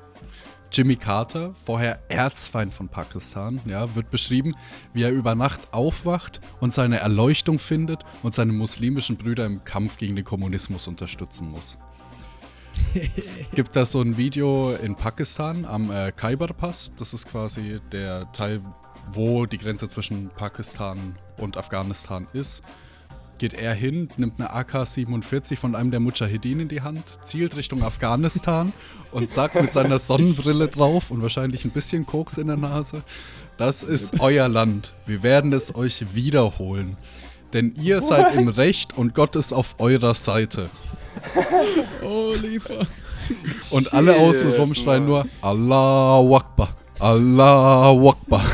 Jimmy Carter, vorher Erzfeind von Pakistan, ja, wird beschrieben, wie er über Nacht aufwacht und seine Erleuchtung findet und seine muslimischen Brüder im Kampf gegen den Kommunismus unterstützen muss. es gibt da so ein Video in Pakistan am äh, Khyber-Pass. Das ist quasi der Teil, wo die Grenze zwischen Pakistan und Afghanistan ist geht er hin, nimmt eine AK-47 von einem der Mujahedin in die Hand, zielt Richtung Afghanistan und sagt mit seiner Sonnenbrille drauf und wahrscheinlich ein bisschen Koks in der Nase, das ist euer Land. Wir werden es euch wiederholen. Denn ihr seid im Recht und Gott ist auf eurer Seite. Holy fuck. Und alle außen rum schreien nur Allahu Akbar, Allahu Akbar.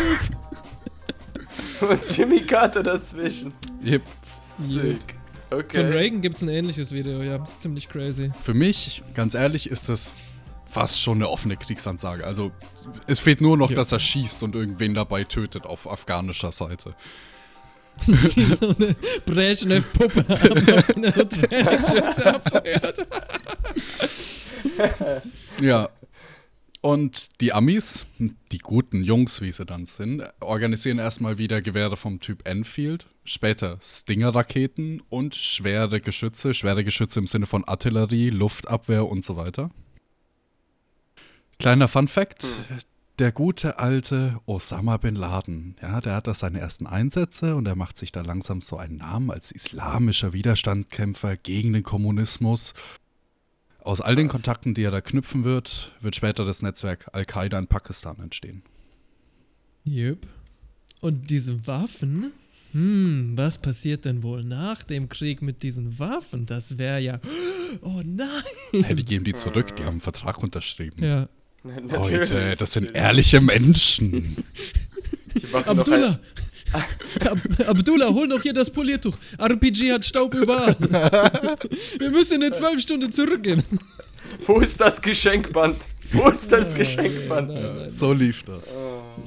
Und Jimmy Carter dazwischen. Yep. Sick. Von Okay. Reagan gibt es ein ähnliches Video, ja, das ist ziemlich crazy. Für mich, ganz ehrlich, ist das fast schon eine offene Kriegsansage. Also es fehlt nur noch, Ja. dass er schießt und irgendwen dabei tötet auf afghanischer Seite. So eine Brezhnev-Puppe haben abfeuert. Ja. Und die Amis, die guten Jungs, wie sie dann sind, organisieren erstmal wieder Gewehre vom Typ Enfield, später Stinger-Raketen und schwere Geschütze, schwere Geschütze im Sinne von Artillerie, Luftabwehr und so weiter. Kleiner Fun Fact: Der gute alte Osama bin Laden, ja, der hat da seine ersten Einsätze und er macht sich da langsam so einen Namen als islamischer Widerstandkämpfer gegen den Kommunismus. Aus all den Kontakten, die er da knüpfen wird, wird später das Netzwerk Al-Qaida in Pakistan entstehen. Yep. Und diese Waffen? Hm, was passiert denn wohl nach dem Krieg mit diesen Waffen? Das wäre ja. Oh nein! Hey, die geben die zurück, die haben einen Vertrag unterschrieben. Ja. Leute, das sind ehrliche Menschen. Abdullah! Ab Abdullah, hol noch hier das Poliertuch. RPG hat Staub überall. Wir müssen in zwölf Stunden zurückgehen. Wo ist das Geschenkband? Wo ist das Geschenkband? Nein, nein, So lief das.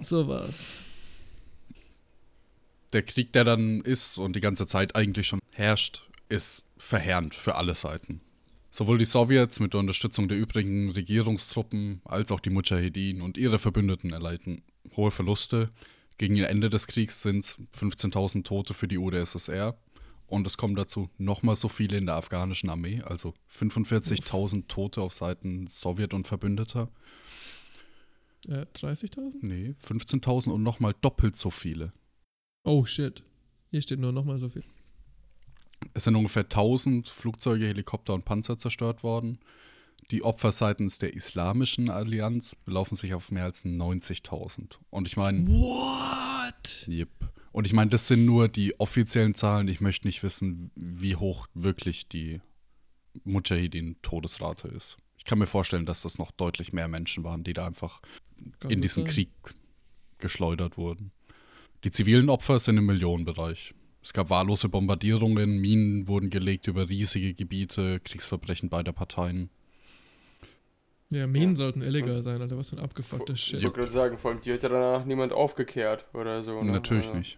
so war's. Der Krieg, der dann ist und die ganze Zeit eigentlich schon herrscht, ist verheerend für alle Seiten. Sowohl die Sowjets mit der Unterstützung der übrigen Regierungstruppen als auch die Mujahedin und ihre Verbündeten erleiden hohe Verluste. Gegen Ende des Kriegs sind es 15.000 Tote für die UdSSR und es kommen dazu nochmal so viele in der afghanischen Armee, also 45.000 Tote auf Seiten Sowjet und Verbündeter. Äh, 30.000? Nee, 15.000 und nochmal doppelt so viele. Oh shit. Hier steht nur nochmal so viel. Es sind ungefähr 1000 Flugzeuge, Helikopter und Panzer zerstört worden. Die Opfer seitens der Islamischen Allianz belaufen sich auf mehr als 90.000. Und ich meine, What? yep. Und ich meine, das sind nur die offiziellen Zahlen. Ich möchte nicht wissen, wie hoch wirklich die Mujahideen-Todesrate ist. Ich kann mir vorstellen, dass das noch deutlich mehr Menschen waren, die da einfach in diesen Krieg geschleudert wurden. Die zivilen Opfer sind im Millionenbereich. Es gab wahllose Bombardierungen, Minen wurden gelegt über riesige Gebiete, Kriegsverbrechen beider Parteien. Ja, Minen sollten illegal sein, Alter. Was für ein abgefuckter Ich Shit. wollte gerade sagen, vor allem die hat ja danach niemand aufgekehrt oder so. Ne? Natürlich Also, nicht.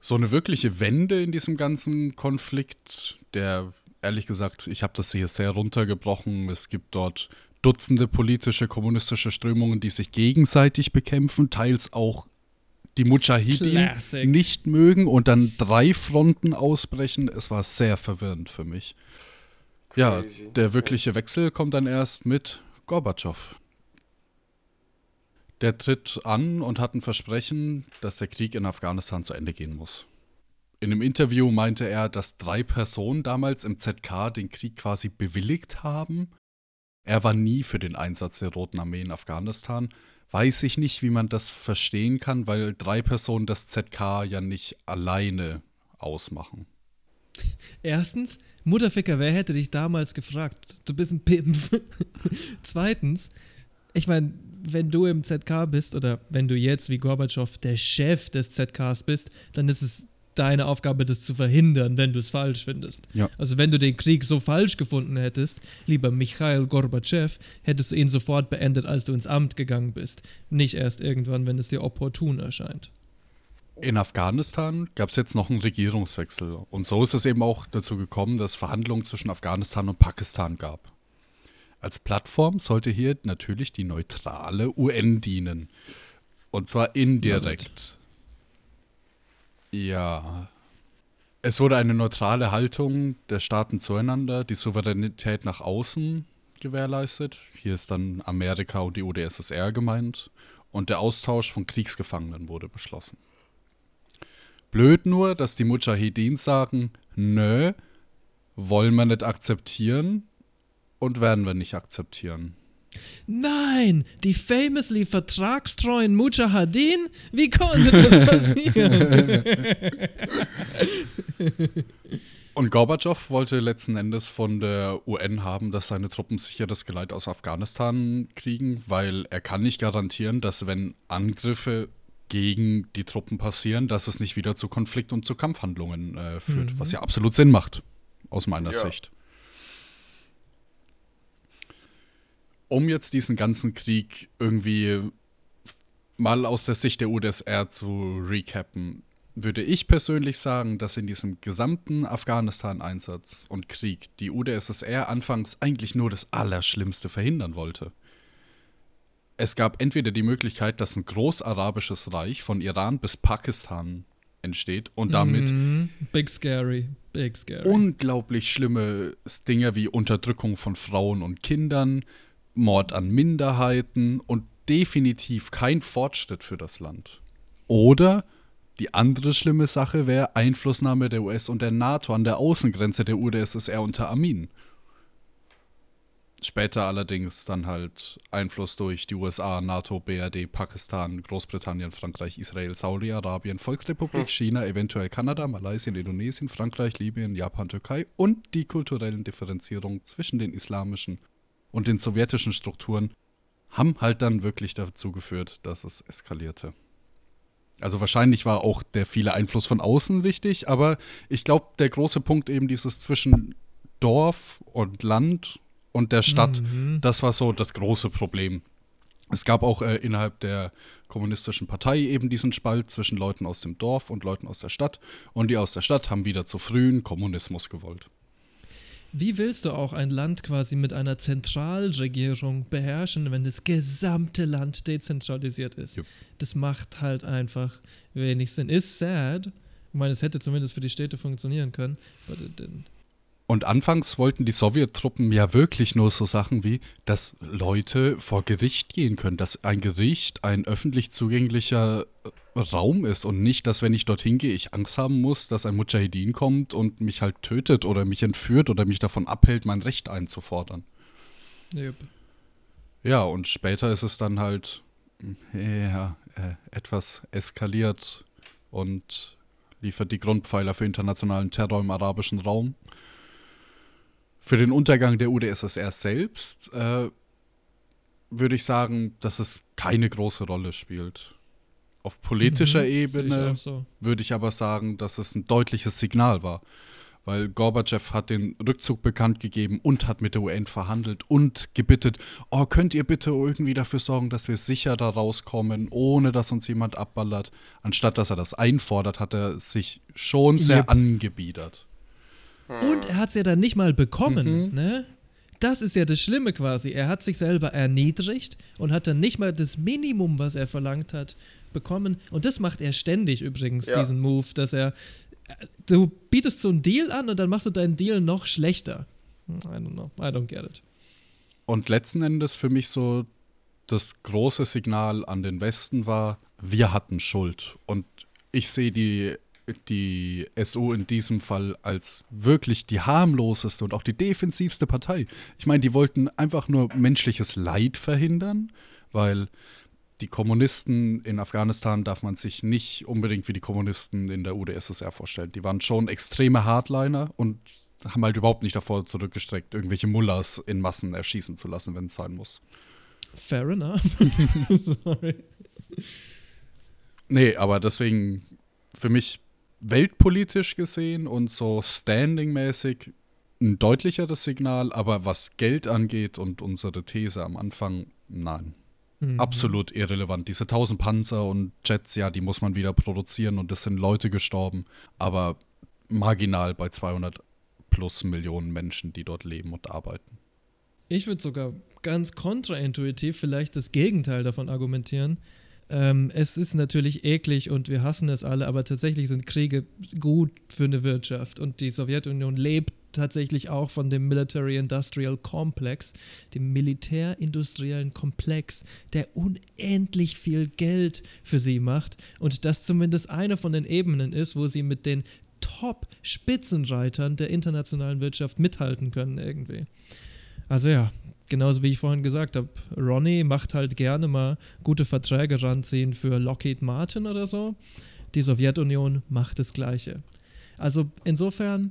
So eine wirkliche Wende in diesem ganzen Konflikt, der ehrlich gesagt, ich habe das hier sehr runtergebrochen. Es gibt dort Dutzende politische, kommunistische Strömungen, die sich gegenseitig bekämpfen, teils auch die Mujahideen Classic. nicht mögen und dann drei Fronten ausbrechen. Es war sehr verwirrend für mich. Ja, Crazy. der wirkliche Wechsel kommt dann erst mit Gorbatschow. Der tritt an und hat ein Versprechen, dass der Krieg in Afghanistan zu Ende gehen muss. In einem Interview meinte er, dass drei Personen damals im ZK den Krieg quasi bewilligt haben. Er war nie für den Einsatz der Roten Armee in Afghanistan. Weiß ich nicht, wie man das verstehen kann, weil drei Personen das ZK ja nicht alleine ausmachen. Erstens, Mutterficker, wer hätte dich damals gefragt? Du bist ein Pimpf. Zweitens, ich meine, wenn du im ZK bist oder wenn du jetzt wie Gorbatschow der Chef des ZKs bist, dann ist es deine Aufgabe, das zu verhindern, wenn du es falsch findest. Ja. Also wenn du den Krieg so falsch gefunden hättest, lieber Michail Gorbatschow, hättest du ihn sofort beendet, als du ins Amt gegangen bist. Nicht erst irgendwann, wenn es dir opportun erscheint. In Afghanistan gab es jetzt noch einen Regierungswechsel. Und so ist es eben auch dazu gekommen, dass es Verhandlungen zwischen Afghanistan und Pakistan gab. Als Plattform sollte hier natürlich die neutrale UN dienen. Und zwar indirekt. Ja. Es wurde eine neutrale Haltung der Staaten zueinander, die Souveränität nach außen gewährleistet. Hier ist dann Amerika und die UdSSR gemeint. Und der Austausch von Kriegsgefangenen wurde beschlossen. Blöd nur, dass die Mujahideen sagen, nö, wollen wir nicht akzeptieren und werden wir nicht akzeptieren. Nein, die famously vertragstreuen Mujahideen? Wie konnte das passieren? Und Gorbatschow wollte letzten Endes von der UN haben, dass seine Truppen sicher das Geleit aus Afghanistan kriegen, weil er kann nicht garantieren, dass wenn Angriffe gegen die Truppen passieren, dass es nicht wieder zu Konflikt und zu Kampfhandlungen äh, führt, was ja absolut Sinn macht, aus meiner Ja. Sicht. Um jetzt diesen ganzen Krieg irgendwie mal aus der Sicht der UdSR zu recappen, würde ich persönlich sagen, dass in diesem gesamten Afghanistan-Einsatz und Krieg die UdSSR anfangs eigentlich nur das Allerschlimmste verhindern wollte. Es gab entweder die Möglichkeit, dass ein großarabisches Reich von Iran bis Pakistan entsteht und damit Mhm. Big scary, big scary. unglaublich schlimme Dinge wie Unterdrückung von Frauen und Kindern, Mord an Minderheiten und definitiv kein Fortschritt für das Land. Oder die andere schlimme Sache wäre Einflussnahme der US und der NATO an der Außengrenze der UdSSR unter Amin. Später allerdings dann halt Einfluss durch die USA, NATO, BRD, Pakistan, Großbritannien, Frankreich, Israel, Saudi-Arabien, Volksrepublik, China, eventuell Kanada, Malaysia, Indonesien, Frankreich, Libyen, Japan, Türkei und die kulturellen Differenzierungen zwischen den islamischen und den sowjetischen Strukturen haben halt dann wirklich dazu geführt, dass es eskalierte. Also wahrscheinlich war auch der viele Einfluss von außen wichtig, aber ich glaube, der große Punkt eben dieses zwischen Dorf und Land und der Stadt, das war so das große Problem. Es gab auch äh, innerhalb der kommunistischen Partei eben diesen Spalt zwischen Leuten aus dem Dorf und Leuten aus der Stadt. Und die aus der Stadt haben wieder zu frühen Kommunismus gewollt. Wie willst du auch ein Land quasi mit einer Zentralregierung beherrschen, wenn das gesamte Land dezentralisiert ist? Jupp. Das macht halt einfach wenig Sinn. Ist sad. Ich meine, es hätte zumindest für die Städte funktionieren können, but it didn't. Und anfangs wollten die Sowjettruppen ja wirklich nur so Sachen wie, dass Leute vor Gericht gehen können, dass ein Gericht ein öffentlich zugänglicher Raum ist und nicht, dass wenn ich dorthin gehe, ich Angst haben muss, dass ein Mujahideen kommt und mich halt tötet oder mich entführt oder mich davon abhält, mein Recht einzufordern. Yep. Ja, und später ist es dann halt ja, äh, etwas eskaliert und liefert die Grundpfeiler für internationalen Terror im arabischen Raum. Für den Untergang der UdSSR selbst äh, würde ich sagen, dass es keine große Rolle spielt. Auf politischer Mhm, Ebene so. würde ich aber sagen, dass es ein deutliches Signal war. Weil Gorbatschow hat den Rückzug bekannt gegeben und hat mit der UN verhandelt und gebittet, oh, könnt ihr bitte irgendwie dafür sorgen, dass wir sicher da rauskommen, ohne dass uns jemand abballert. Anstatt dass er das einfordert, hat er sich schon sehr Yep. angebiedert. Und er hat es ja dann nicht mal bekommen, ne? Das ist ja das Schlimme quasi. Er hat sich selber erniedrigt und hat dann nicht mal das Minimum, was er verlangt hat, bekommen. Und das macht er ständig übrigens, Ja. diesen Move, dass er. Du bietest so einen Deal an und dann machst du deinen Deal noch schlechter. I don't know. I don't get it. Und letzten Endes für mich so das große Signal an den Westen war, wir hatten Schuld. Und ich sehe die, die SU in diesem Fall als wirklich die harmloseste und auch die defensivste Partei. Ich meine, die wollten einfach nur menschliches Leid verhindern, weil die Kommunisten in Afghanistan darf man sich nicht unbedingt wie die Kommunisten in der UdSSR vorstellen. Die waren schon extreme Hardliner und haben halt überhaupt nicht davor zurückgestreckt, irgendwelche Mullahs in Massen erschießen zu lassen, wenn es sein muss. Fair enough. Sorry. Nee, aber deswegen, für mich weltpolitisch gesehen und so standingmäßig ein deutlicheres Signal, aber was Geld angeht und unsere These am Anfang, nein. Mhm. Absolut irrelevant. Diese 1000 Panzer und Jets, ja, die muss man wieder produzieren und es sind Leute gestorben, aber marginal bei 200 plus Millionen Menschen, die dort leben und arbeiten. Ich würde sogar ganz kontraintuitiv vielleicht das Gegenteil davon argumentieren. Ähm, es ist natürlich eklig und wir hassen es alle, aber tatsächlich sind Kriege gut für eine Wirtschaft und die Sowjetunion lebt tatsächlich auch von dem Military Industrial Complex, dem militärindustriellen Komplex, der unendlich viel Geld für sie macht und das zumindest eine von den Ebenen ist, wo sie mit den Top-Spitzenreitern der internationalen Wirtschaft mithalten können irgendwie. Also ja, genauso wie ich vorhin gesagt habe, Ronnie macht halt gerne mal gute Verträge ranziehen für Lockheed Martin oder so. Die Sowjetunion macht das Gleiche. Also insofern,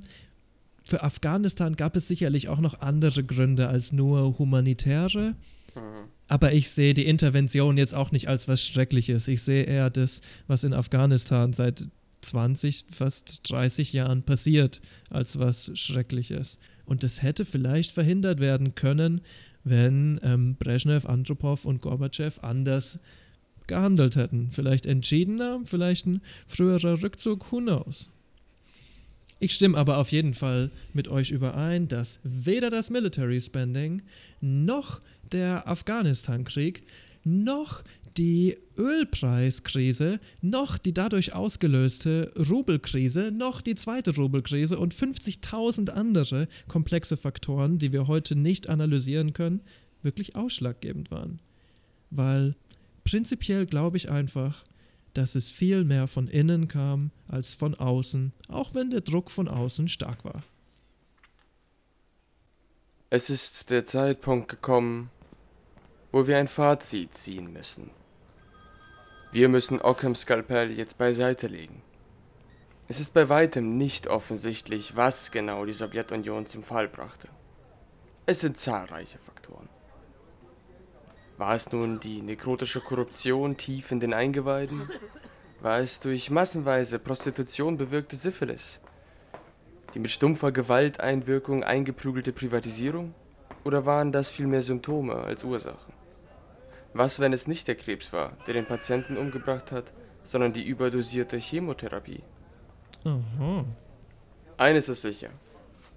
für Afghanistan gab es sicherlich auch noch andere Gründe als nur humanitäre. Aber ich sehe die Intervention jetzt auch nicht als was Schreckliches. Ich sehe eher das, was in Afghanistan seit 20, fast 30 Jahren passiert, als was Schreckliches. Und das hätte vielleicht verhindert werden können, wenn ähm, Brezhnev, Andropov und Gorbatschow anders gehandelt hätten. Vielleicht entschiedener, vielleicht ein früherer Rückzug, who knows. Ich stimme aber auf jeden Fall mit euch überein, dass weder das Military Spending noch der Afghanistan-Krieg noch die Ölpreiskrise, noch die dadurch ausgelöste Rubelkrise, noch die zweite Rubelkrise und 50.000 andere komplexe Faktoren, die wir heute nicht analysieren können, wirklich ausschlaggebend waren. Weil prinzipiell glaube ich einfach, dass es viel mehr von innen kam als von außen, auch wenn der Druck von außen stark war. Es ist der Zeitpunkt gekommen, wo wir ein Fazit ziehen müssen. Wir müssen Ockhams Skalpell jetzt beiseite legen. Es ist bei weitem nicht offensichtlich, was genau die Sowjetunion zum Fall brachte. Es sind zahlreiche Faktoren. War es nun die nekrotische Korruption tief in den Eingeweiden? War es durch massenweise Prostitution bewirkte Syphilis? Die mit stumpfer Gewalteinwirkung eingeprügelte Privatisierung? Oder waren das vielmehr Symptome als Ursachen? Was, wenn es nicht der Krebs war, der den Patienten umgebracht hat, sondern die überdosierte Chemotherapie? Aha. Eines ist sicher.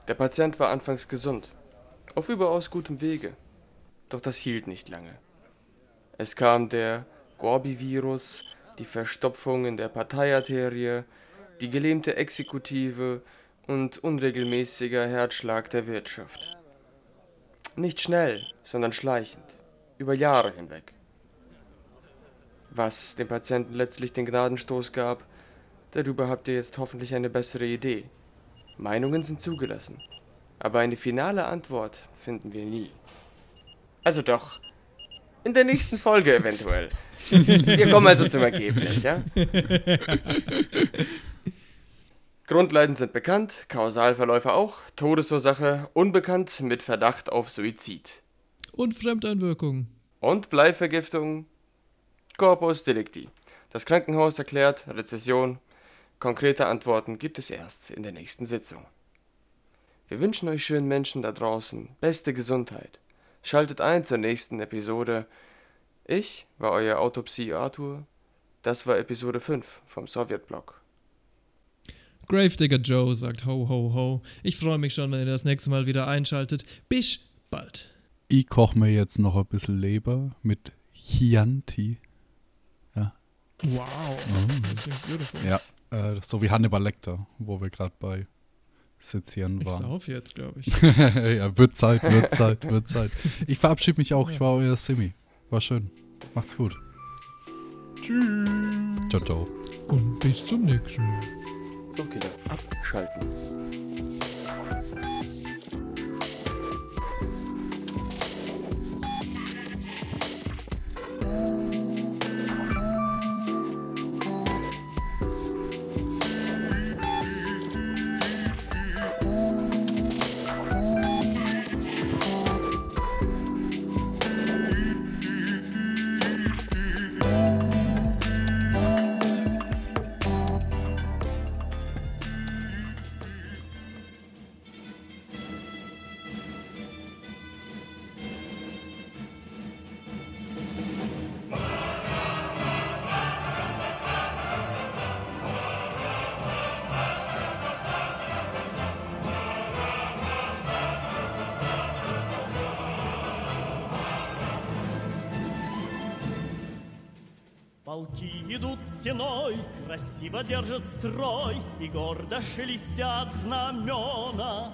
Der Patient war anfangs gesund, auf überaus gutem Wege. Doch das hielt nicht lange. Es kam der Gorbi-Virus, die Verstopfung in der Parteiarterie, die gelähmte Exekutive und unregelmäßiger Herzschlag der Wirtschaft. Nicht schnell, sondern schleichend, über Jahre hinweg. Was dem Patienten letztlich den Gnadenstoß gab, darüber habt ihr jetzt hoffentlich eine bessere Idee. Meinungen sind zugelassen, aber eine finale Antwort finden wir nie. Also doch, in der nächsten Folge eventuell. Wir kommen also zum Ergebnis, ja? Grundleiden sind bekannt, Kausalverläufe auch, Todesursache unbekannt mit Verdacht auf Suizid. Und Fremdeinwirkung. Und Bleivergiftung, Corpus Delicti. Das Krankenhaus erklärt Rezession. Konkrete Antworten gibt es erst in der nächsten Sitzung. Wir wünschen euch schönen Menschen da draußen beste Gesundheit. Schaltet ein zur nächsten Episode. Ich war euer Autopsie Arthur. Das war Episode 5 vom Sowjetblock. Gravedigger Joe sagt ho ho ho. Ich freue mich schon, wenn ihr das nächste Mal wieder einschaltet. Bis bald. Ich koche mir jetzt noch ein bisschen Leber mit Chianti. Wow. Das ist beautiful. Ja, äh, so wie Hannibal Lecter, wo wir gerade bei Sezieren Ich waren. sauf jetzt, glaube ich. ja, wird Zeit, wird Zeit, wird Zeit. Ich verabschiede mich auch. Ich war euer Simi. War schön. Macht's gut. Tschüss. Ciao, ciao. Und bis zum nächsten Mal. So, abschalten. Стеной, красиво держат строй И гордо шелестят знамена.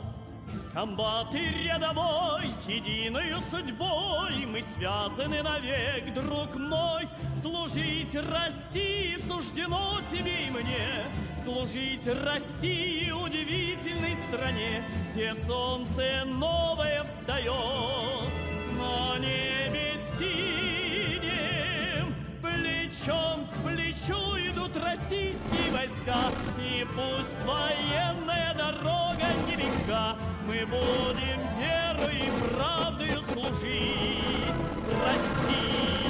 Комбат и рядовой, единою судьбой Мы связаны навек, друг мой. Служить России суждено тебе и мне. Служить России удивительной стране Где солнце новое встает. На небе войска И пусть военная дорога нелегка Мы будем верой и правдою служить России